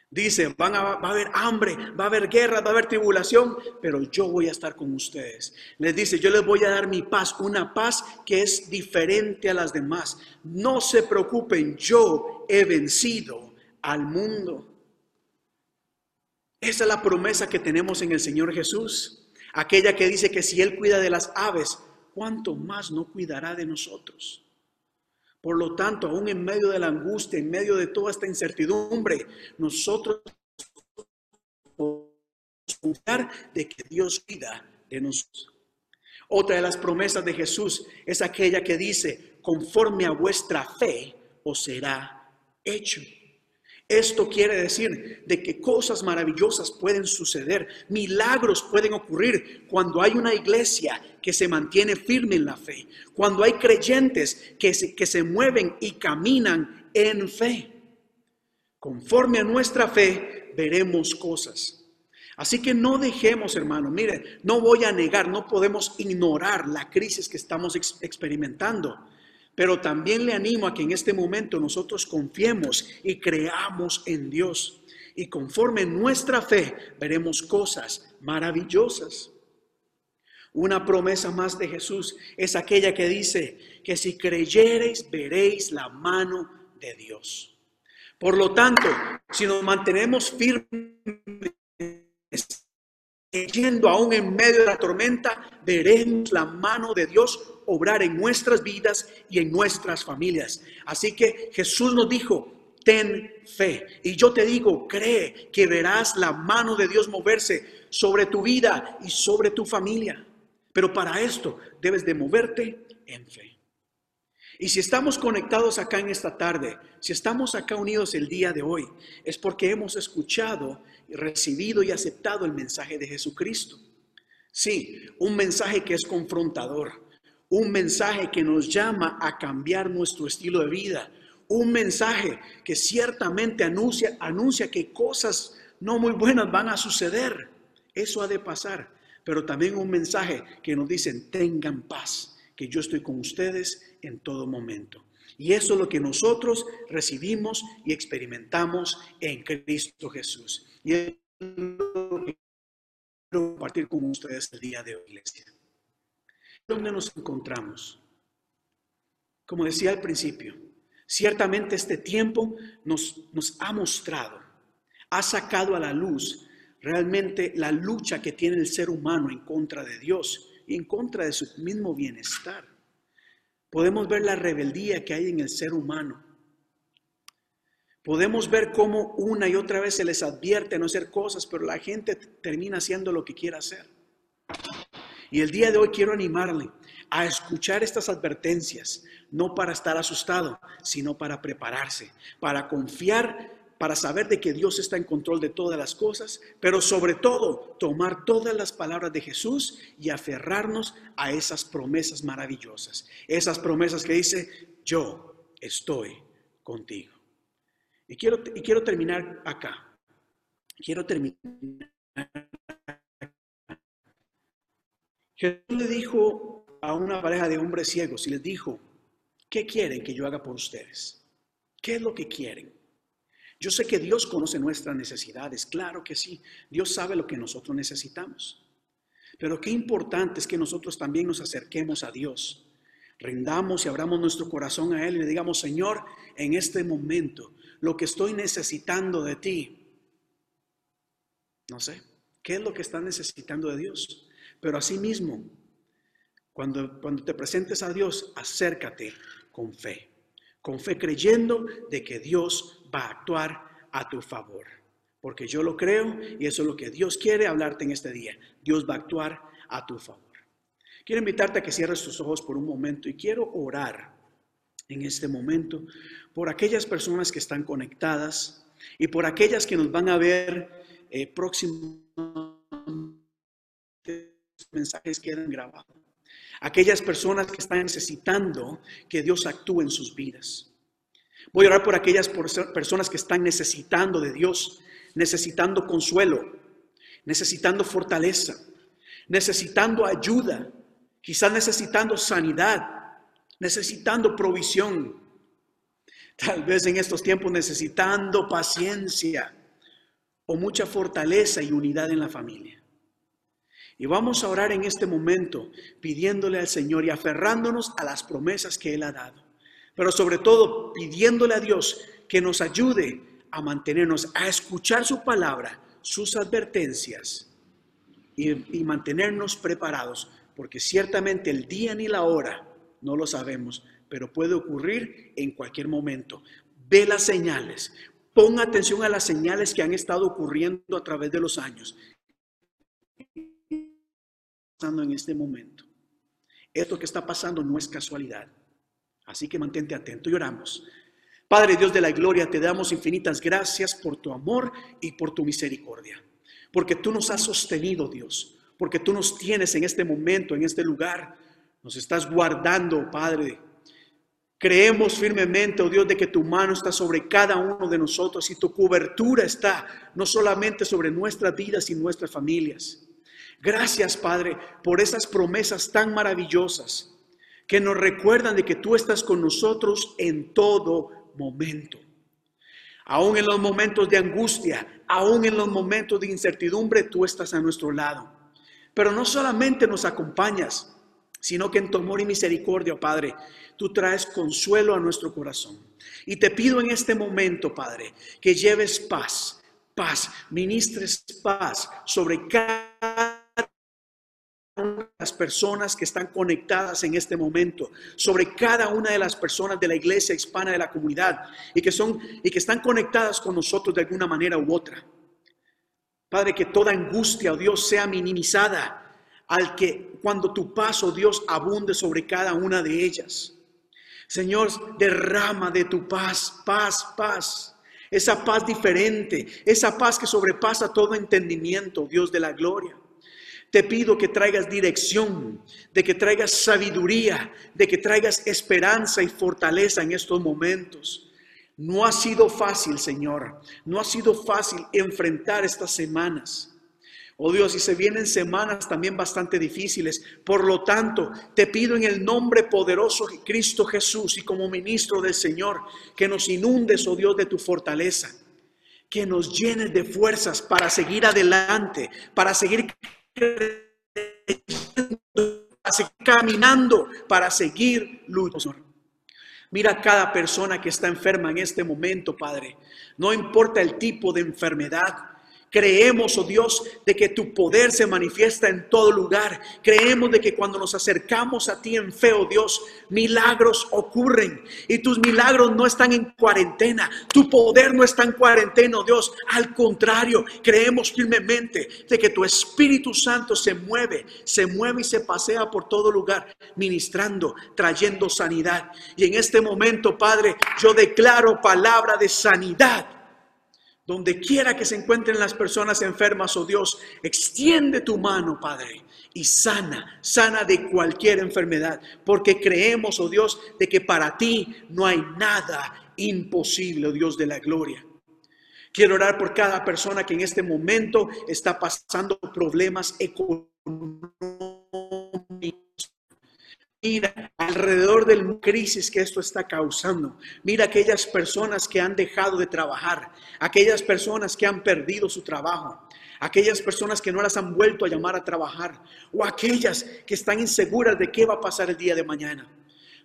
Dice, van a, va a haber hambre, va a haber guerra, va a haber tribulación, pero yo voy a estar con ustedes. Les dice, yo les voy a dar mi paz, una paz que es diferente a las demás. No se preocupen, yo he vencido al mundo. Esa es la promesa que tenemos en el Señor Jesús. Aquella que dice que si Él cuida de las aves, ¿cuánto más no cuidará de nosotros? Por lo tanto, aún en medio de la angustia, en medio de toda esta incertidumbre, nosotros podemos confiar de que Dios cuida de nosotros. Otra de las promesas de Jesús es aquella que dice, conforme a vuestra fe os será hecho. Esto quiere decir de que cosas maravillosas pueden suceder, milagros pueden ocurrir cuando hay una iglesia que se mantiene firme en la fe, cuando hay creyentes que se, que se mueven y caminan en fe. Conforme a nuestra fe veremos cosas. Así que no dejemos, hermano, mire, no voy a negar, no podemos ignorar la crisis que estamos experimentando. Pero también le animo a que en este momento nosotros confiemos y creamos en Dios. Y conforme nuestra fe veremos cosas maravillosas. Una promesa más de Jesús es aquella que dice que si creyereis veréis la mano de Dios. Por lo tanto, si nos mantenemos firmes, yendo aún en medio de la tormenta, veremos la mano de Dios obrar en nuestras vidas y en nuestras familias. Así que Jesús nos dijo, ten fe. Y yo te digo, cree que verás la mano de Dios moverse sobre tu vida y sobre tu familia. Pero para esto debes de moverte en fe. Y si estamos conectados acá en esta tarde, si estamos acá unidos el día de hoy, es porque hemos escuchado, recibido y aceptado el mensaje de Jesucristo. Sí, un mensaje que es confrontador, un mensaje que nos llama a cambiar nuestro estilo de vida, un mensaje que ciertamente anuncia, anuncia que cosas no muy buenas van a suceder. Eso ha de pasar, pero también un mensaje que nos dice, tengan paz, que yo estoy con ustedes en todo momento. Y eso es lo que nosotros recibimos y experimentamos en Cristo Jesús. Y es lo que quiero compartir con ustedes el día de hoy, iglesia. ¿Dónde nos encontramos? Como decía al principio, ciertamente este tiempo nos, nos ha mostrado, ha sacado a la luz realmente la lucha que tiene el ser humano en contra de Dios y en contra de su mismo bienestar. Podemos ver la rebeldía que hay en el ser humano. Podemos ver cómo una y otra vez se les advierte no hacer cosas, pero la gente termina haciendo lo que quiera hacer. Y el día de hoy quiero animarle a escuchar estas advertencias, no para estar asustado, sino para prepararse, para confiar, para saber de que Dios está en control de todas las cosas, pero sobre todo tomar todas las palabras de Jesús y aferrarnos a esas promesas maravillosas, esas promesas que dice, yo estoy contigo. Y quiero, y quiero terminar acá. Quiero terminar Jesús le dijo a una pareja de hombres ciegos y les dijo, ¿qué quieren que yo haga por ustedes? ¿Qué es lo que quieren? Yo sé que Dios conoce nuestras necesidades, claro que sí. Dios sabe lo que nosotros necesitamos. Pero qué importante es que nosotros también nos acerquemos a Dios, rindamos y abramos nuestro corazón a Él y le digamos, Señor, en este momento, lo que estoy necesitando de ti, no sé, ¿qué es lo que estás necesitando de Dios? Pero asimismo, cuando, cuando te presentes a Dios, acércate con fe, con fe creyendo de que Dios va a actuar a tu favor. Porque yo lo creo y eso es lo que Dios quiere hablarte en este día. Dios va a actuar a tu favor. Quiero invitarte a que cierres tus ojos por un momento y quiero orar en este momento por aquellas personas que están conectadas y por aquellas que nos van a ver eh, próximos mensajes quedan grabados. Aquellas personas que están necesitando que Dios actúe en sus vidas. Voy a orar por aquellas personas que están necesitando de Dios, necesitando consuelo, necesitando fortaleza, necesitando ayuda, quizás necesitando sanidad, necesitando provisión, tal vez en estos tiempos necesitando paciencia o mucha fortaleza y unidad en la familia. Y vamos a orar en este momento pidiéndole al Señor y aferrándonos a las promesas que Él ha dado. Pero sobre todo pidiéndole a Dios que nos ayude a mantenernos, a escuchar su palabra, sus advertencias y, mantenernos preparados. Porque ciertamente el día ni la hora no lo sabemos, pero puede ocurrir en cualquier momento. Ve las señales, pon atención a las señales que han estado ocurriendo a través de los años en este momento. Esto que está pasando no es casualidad. Así que mantente atento y oramos. Padre Dios de la gloria, te damos infinitas gracias por tu amor y por tu misericordia. Porque tú nos has sostenido, Dios. Porque tú nos tienes en este momento, en este lugar. Nos estás guardando, Padre. Creemos firmemente, oh Dios, de que tu mano está sobre cada uno de nosotros y tu cobertura está no solamente sobre nuestras vidas y nuestras familias. Gracias, Padre, por esas promesas tan maravillosas que nos recuerdan de que tú estás con nosotros en todo momento. Aún en los momentos de angustia, aún en los momentos de incertidumbre, tú estás a nuestro lado. Pero no solamente nos acompañas, sino que en tu amor y misericordia, Padre, tú traes consuelo a nuestro corazón. Y te pido en este momento, Padre, que lleves paz, paz, ministres paz sobre cada las personas que están conectadas en este momento, sobre cada una de las personas de la iglesia hispana de la comunidad y que son y que están conectadas con nosotros de alguna manera u otra. Padre, que toda angustia, oh Dios, sea minimizada al que cuando tu paso, oh Dios, abunde sobre cada una de ellas. Señor, derrama de tu paz, paz, paz. Esa paz diferente, esa paz que sobrepasa todo entendimiento, Dios de la gloria. Te pido que traigas dirección, de que traigas sabiduría, de que traigas esperanza y fortaleza en estos momentos. No ha sido fácil, Señor. No ha sido fácil enfrentar estas semanas. Oh Dios, y se vienen semanas también bastante difíciles. Por lo tanto, te pido en el nombre poderoso de Cristo Jesús y como ministro del Señor, que nos inundes, oh Dios, de tu fortaleza. Que nos llenes de fuerzas para seguir adelante, para seguir caminando para seguir luchando. Mira cada persona que está enferma en este momento, Padre. No importa el tipo de enfermedad, Creemos, oh Dios, de que tu poder se manifiesta en todo lugar. Creemos de que cuando nos acercamos a ti en fe, oh Dios, milagros ocurren. Y tus milagros no están en cuarentena. Tu poder no está en cuarentena, oh Dios. Al contrario, creemos firmemente de que tu Espíritu Santo se mueve, se mueve y se pasea por todo lugar, ministrando, trayendo sanidad. Y en este momento, Padre, yo declaro palabra de sanidad donde quiera que se encuentren las personas enfermas, oh Dios, extiende tu mano, Padre, y sana, sana de cualquier enfermedad, porque creemos, oh Dios, de que para ti no hay nada imposible, oh Dios de la gloria. Quiero orar por cada persona que en este momento está pasando problemas económicos Mira alrededor del crisis que esto está causando. Mira aquellas personas que han dejado de trabajar, aquellas personas que han perdido su trabajo, aquellas personas que no las han vuelto a llamar a trabajar o aquellas que están inseguras de qué va a pasar el día de mañana.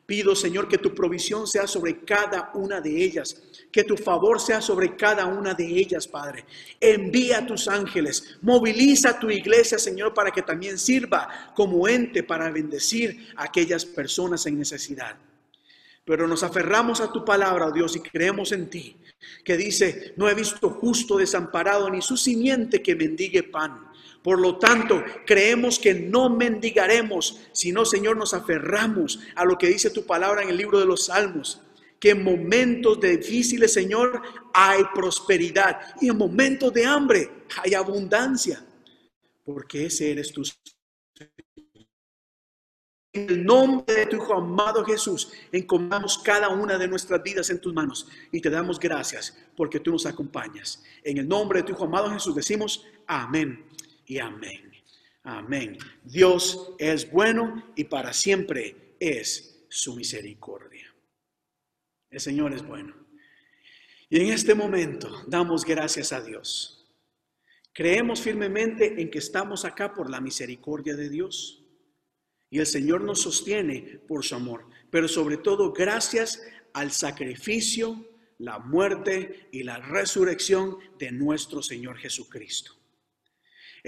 Pido, Señor, que tu provisión sea sobre cada una de ellas, que tu favor sea sobre cada una de ellas, Padre. Envía a tus ángeles, moviliza tu iglesia, Señor, para que también sirva como ente para bendecir a aquellas personas en necesidad. Pero nos aferramos a tu palabra, oh Dios, y creemos en ti, que dice, no he visto justo desamparado ni su simiente que mendigue pan. Por lo tanto, creemos que no mendigaremos, sino, Señor, nos aferramos a lo que dice tu palabra en el libro de los Salmos, que en momentos difíciles, Señor, hay prosperidad. Y en momentos de hambre hay abundancia, porque ese eres tú. En el nombre de tu Hijo amado Jesús, encomendamos cada una de nuestras vidas en tus manos. Y te damos gracias porque tú nos acompañas. En el nombre de tu Hijo amado Jesús decimos amén y amén. Amén. Dios es bueno y para siempre es su misericordia. El Señor es bueno. Y en este momento damos gracias a Dios. Creemos firmemente en que estamos acá por la misericordia de Dios. Y el Señor nos sostiene por su amor. Pero sobre todo gracias al sacrificio, la muerte y la resurrección de nuestro Señor Jesucristo.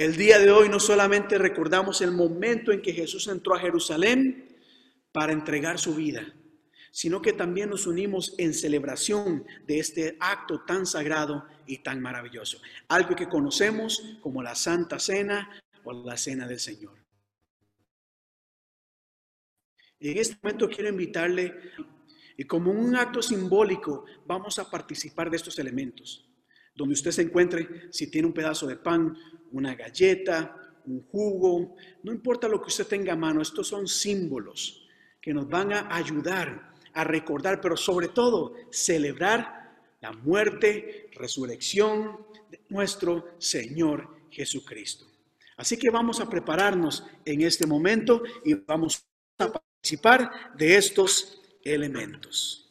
El día de hoy no solamente recordamos el momento en que Jesús entró a Jerusalén para entregar su vida, sino que también nos unimos en celebración de este acto tan sagrado y tan maravilloso, algo que conocemos como la Santa Cena o la Cena del Señor. Y en este momento quiero invitarle, y como un acto simbólico, vamos a participar de estos elementos donde usted se encuentre, si tiene un pedazo de pan, una galleta, un jugo, no importa lo que usted tenga a mano, estos son símbolos que nos van a ayudar a recordar, pero sobre todo celebrar la muerte, resurrección de nuestro Señor Jesucristo. Así que vamos a prepararnos en este momento y vamos a participar de estos elementos.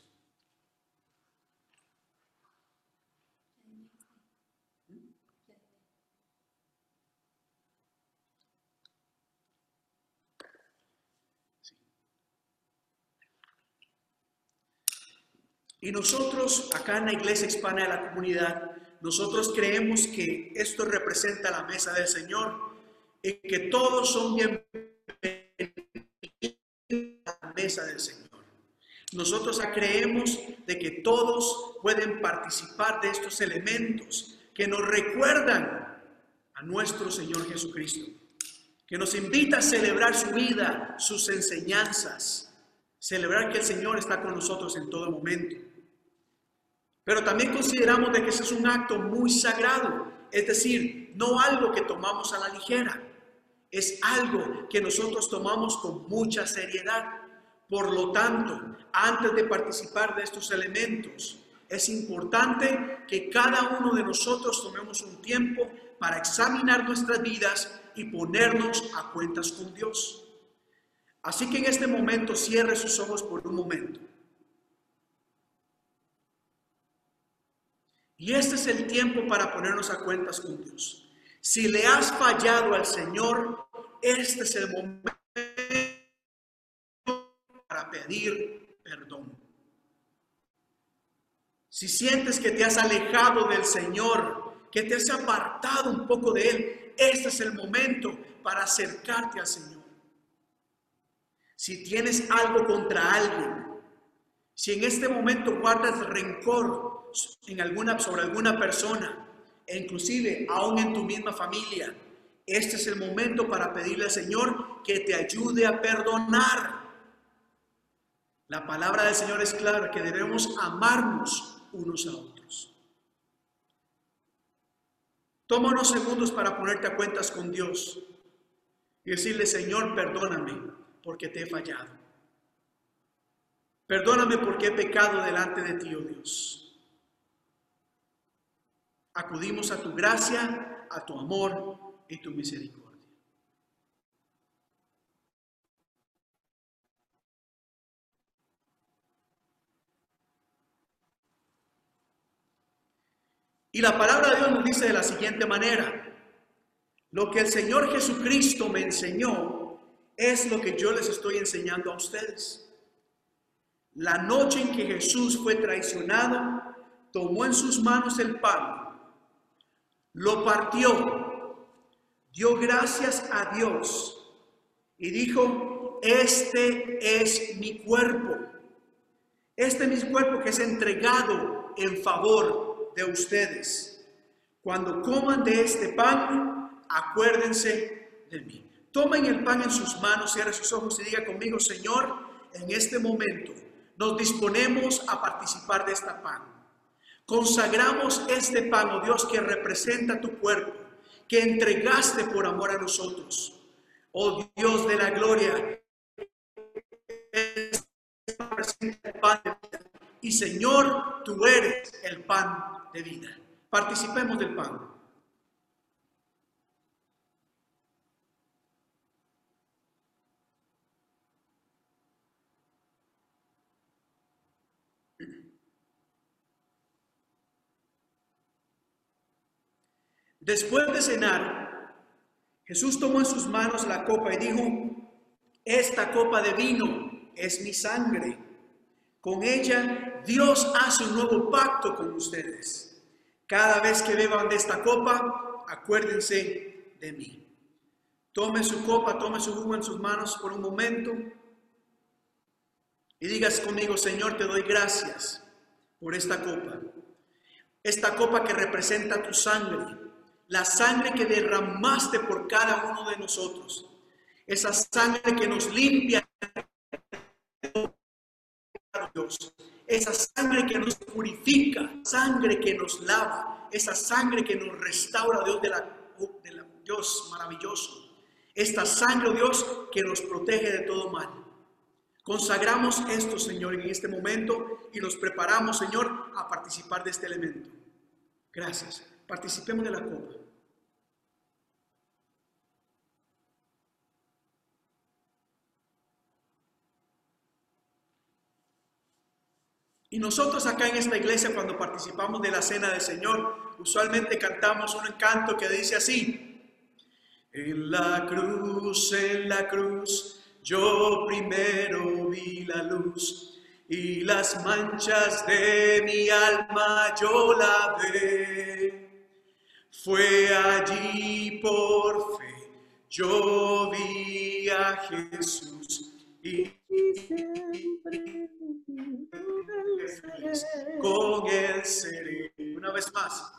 Y nosotros, acá en la Iglesia Hispana de la Comunidad, nosotros creemos que esto representa la mesa del Señor y que todos son bienvenidos a la mesa del Señor. Nosotros creemos de que todos pueden participar de estos elementos que nos recuerdan a nuestro Señor Jesucristo, que nos invita a celebrar su vida, sus enseñanzas, celebrar que el Señor está con nosotros en todo momento. Pero también consideramos de que ese es un acto muy sagrado, es decir, no algo que tomamos a la ligera, es algo que nosotros tomamos con mucha seriedad. Por lo tanto, antes de participar de estos elementos, es importante que cada uno de nosotros tomemos un tiempo para examinar nuestras vidas y ponernos a cuentas con Dios. Así que en este momento cierre sus ojos por un momento. Y este es el tiempo para ponernos a cuentas con Dios. Si le has fallado al Señor, este es el momento para pedir perdón. Si sientes que te has alejado del Señor, que te has apartado un poco de Él, este es el momento para acercarte al Señor. Si tienes algo contra alguien, si en este momento guardas rencor, sobre alguna persona, e inclusive aún en tu misma familia, este es el momento para pedirle al Señor que te ayude a perdonar. La palabra del Señor es clara, que debemos amarnos unos a otros. Toma unos segundos para ponerte a cuentas con Dios y decirle, Señor, perdóname porque te he fallado. Perdóname porque he pecado delante de ti, oh Dios. Acudimos a tu gracia, a tu amor y tu misericordia. Y la palabra de Dios nos dice de la siguiente manera, lo que el Señor Jesucristo me enseñó es lo que yo les estoy enseñando a ustedes. La noche en que Jesús fue traicionado, tomó en sus manos el pan, lo partió, dio gracias a Dios y dijo, este es mi cuerpo, este es mi cuerpo que es entregado en favor de ustedes. Cuando coman de este pan, acuérdense de mí. Tomen el pan en sus manos, cierren sus ojos y diga conmigo, Señor, en este momento nos disponemos a participar de esta pan. Consagramos este pan, oh Dios, que representa tu cuerpo, que entregaste por amor a nosotros. Oh Dios de la gloria. Y Señor, tú eres el pan de vida. Participemos del pan. Después de cenar, Jesús tomó en sus manos la copa y dijo, esta copa de vino es mi sangre. Con ella Dios hace un nuevo pacto con ustedes. Cada vez que beban de esta copa, acuérdense de mí. Tome su copa, tome su jugo en sus manos por un momento y digas conmigo, Señor, te doy gracias por esta copa. Esta copa que representa tu sangre, la sangre que derramaste por cada uno de nosotros. Esa sangre que nos limpia Dios. Esa sangre que nos purifica, sangre que nos lava, esa sangre que nos restaura, Dios, de la, de Dios maravilloso. Esta sangre, Dios, que nos protege de todo mal. Consagramos esto, Señor, en este momento y nos preparamos, Señor, a participar de este elemento. Gracias. Participemos de la copa. Y nosotros acá en esta iglesia cuando participamos de la cena del Señor, usualmente cantamos un canto que dice así, en la cruz, en la cruz, yo primero vi la luz y las manchas de mi alma yo la ve. Fue allí por fe, yo vi a Jesús y con él seré. Una vez más.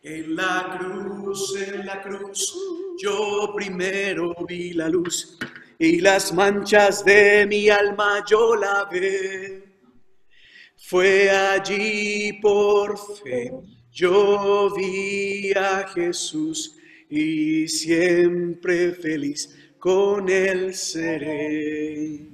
En la cruz, en la cruz, yo primero vi la luz y las manchas de mi alma yo la ve. Fue allí por fe, yo vi a Jesús y siempre feliz con él seré.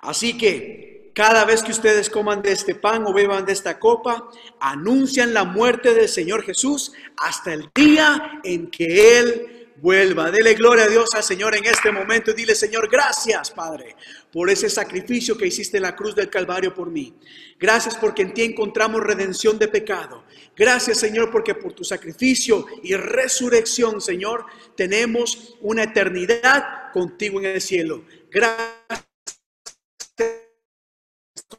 Así que cada vez que ustedes coman de este pan o beban de esta copa, anuncian la muerte del Señor Jesús hasta el día en que Él vuelva. Dele gloria a Dios al Señor en este momento y dile, Señor, gracias, Padre, por ese sacrificio que hiciste en la cruz del Calvario por mí. Gracias porque en ti encontramos redención de pecado. Gracias, Señor, porque por tu sacrificio y resurrección, Señor, tenemos una eternidad contigo en el cielo. Gracias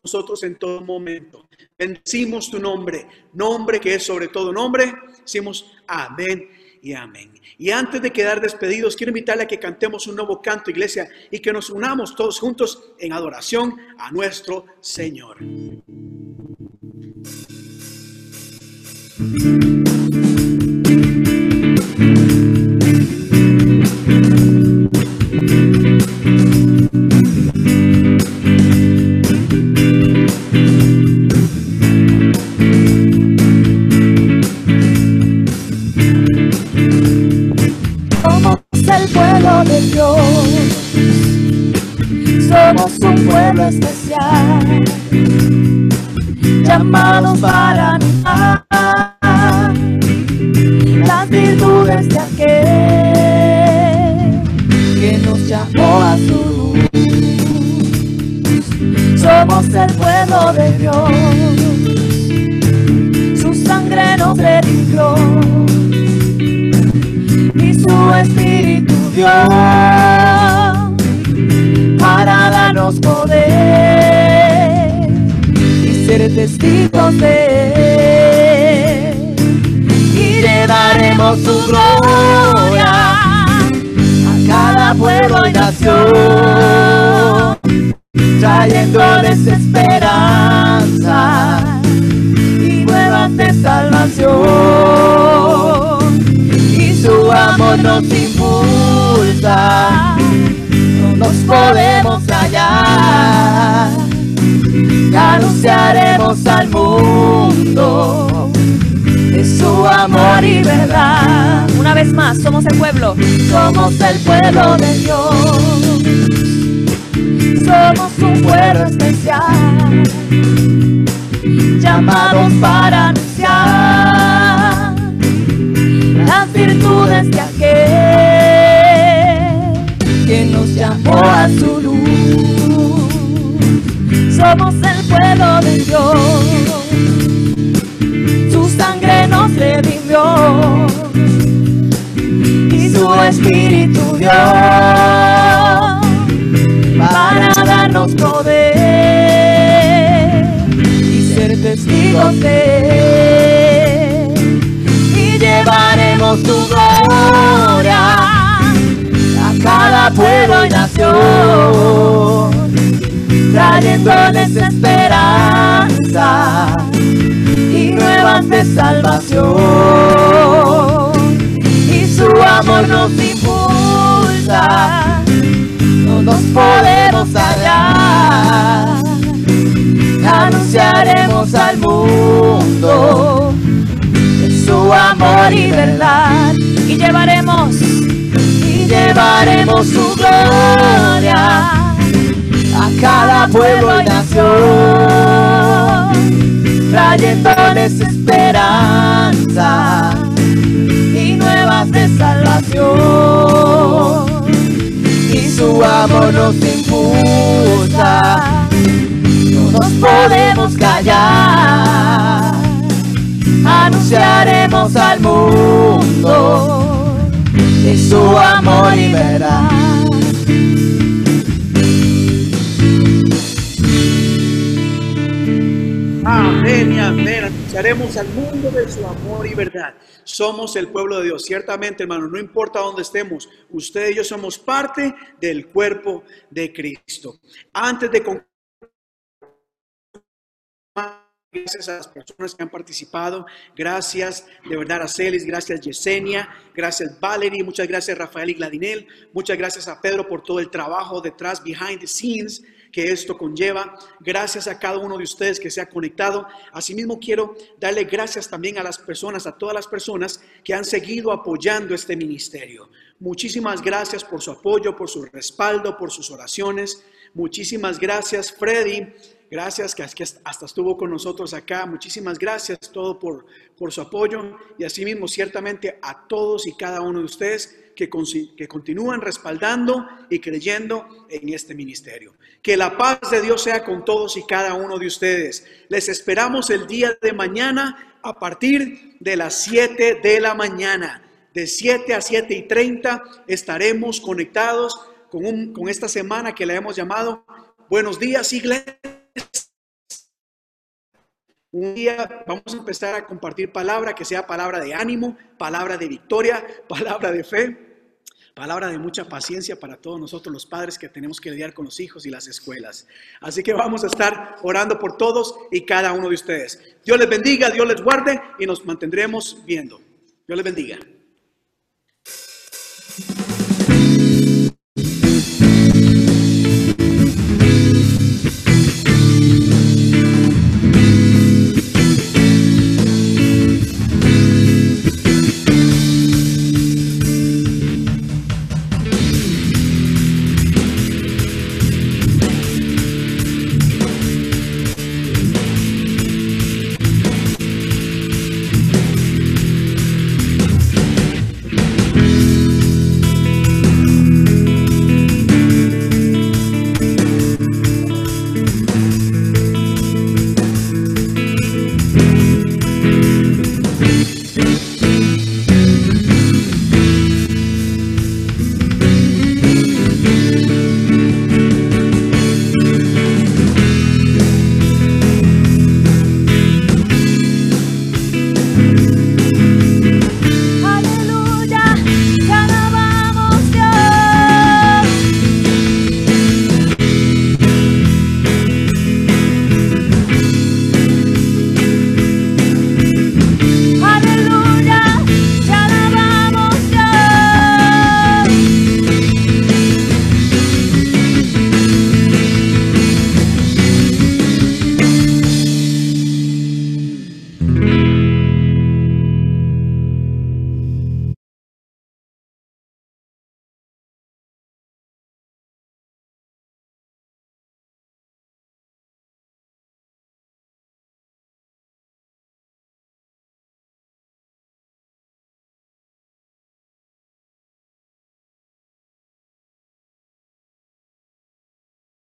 nosotros en todo momento. Bendecimos tu nombre, nombre que es sobre todo nombre. Decimos amén y amén. Y antes de quedar despedidos, quiero invitarle a que cantemos un nuevo canto, iglesia, y que nos unamos todos juntos en adoración a nuestro Señor. Pueblo de Dios. Somos un pueblo especial, llamados para anunciar las virtudes de aquel que nos llamó a su luz. Somos el pueblo de Dios, espíritu dio para darnos poder y ser testigos de Él. Y llevaremos tu gloria a cada pueblo y nación, trayéndoles esperanza y nuevas de salvación. Amor nos impulsa. No nos podemos hallar. Anunciaremos al mundo su amor y verdad. Y llevaremos y llevaremos su gloria a cada pueblo y nación, trayéndoles esperanza y su amor nos impulsa. No nos podemos callar, anunciaremos al mundo de su amor y verdad. Amén y amén. Anunciaremos al mundo de su amor y verdad. Somos el pueblo de Dios. Ciertamente, hermano, no importa dónde estemos, usted y yo somos parte del cuerpo de Cristo. Antes de concluir, Gracias a las personas que han participado. Gracias de verdad a Celis, gracias Yesenia, gracias Valerie, muchas gracias Rafael y Gladinel, muchas gracias a Pedro por todo el trabajo detrás, behind the scenes que esto conlleva. Gracias a cada uno de ustedes que se ha conectado. Asimismo, quiero darle gracias también a las personas, a todas las personas que han seguido apoyando este ministerio. Muchísimas gracias por su apoyo, por su respaldo, por sus oraciones. Muchísimas gracias, Freddy. Gracias que hasta estuvo con nosotros acá. Muchísimas gracias todo por, por su apoyo y asimismo ciertamente a todos y cada uno de ustedes que, que continúan respaldando y creyendo en este ministerio. Que la paz de Dios sea con todos y cada uno de ustedes. Les esperamos el día de mañana a partir de las 7 de la mañana. De 7 a 7 y 30 estaremos conectados con, un- con esta semana que la hemos llamado Buenos días, iglesia. Un día vamos a empezar a compartir palabra que sea palabra de ánimo, palabra de victoria, palabra de fe, palabra de mucha paciencia para todos nosotros los padres que tenemos que lidiar con los hijos y las escuelas. Así que vamos a estar orando por todos y cada uno de ustedes. Dios les bendiga, Dios les guarde y nos mantendremos viendo. Dios les bendiga.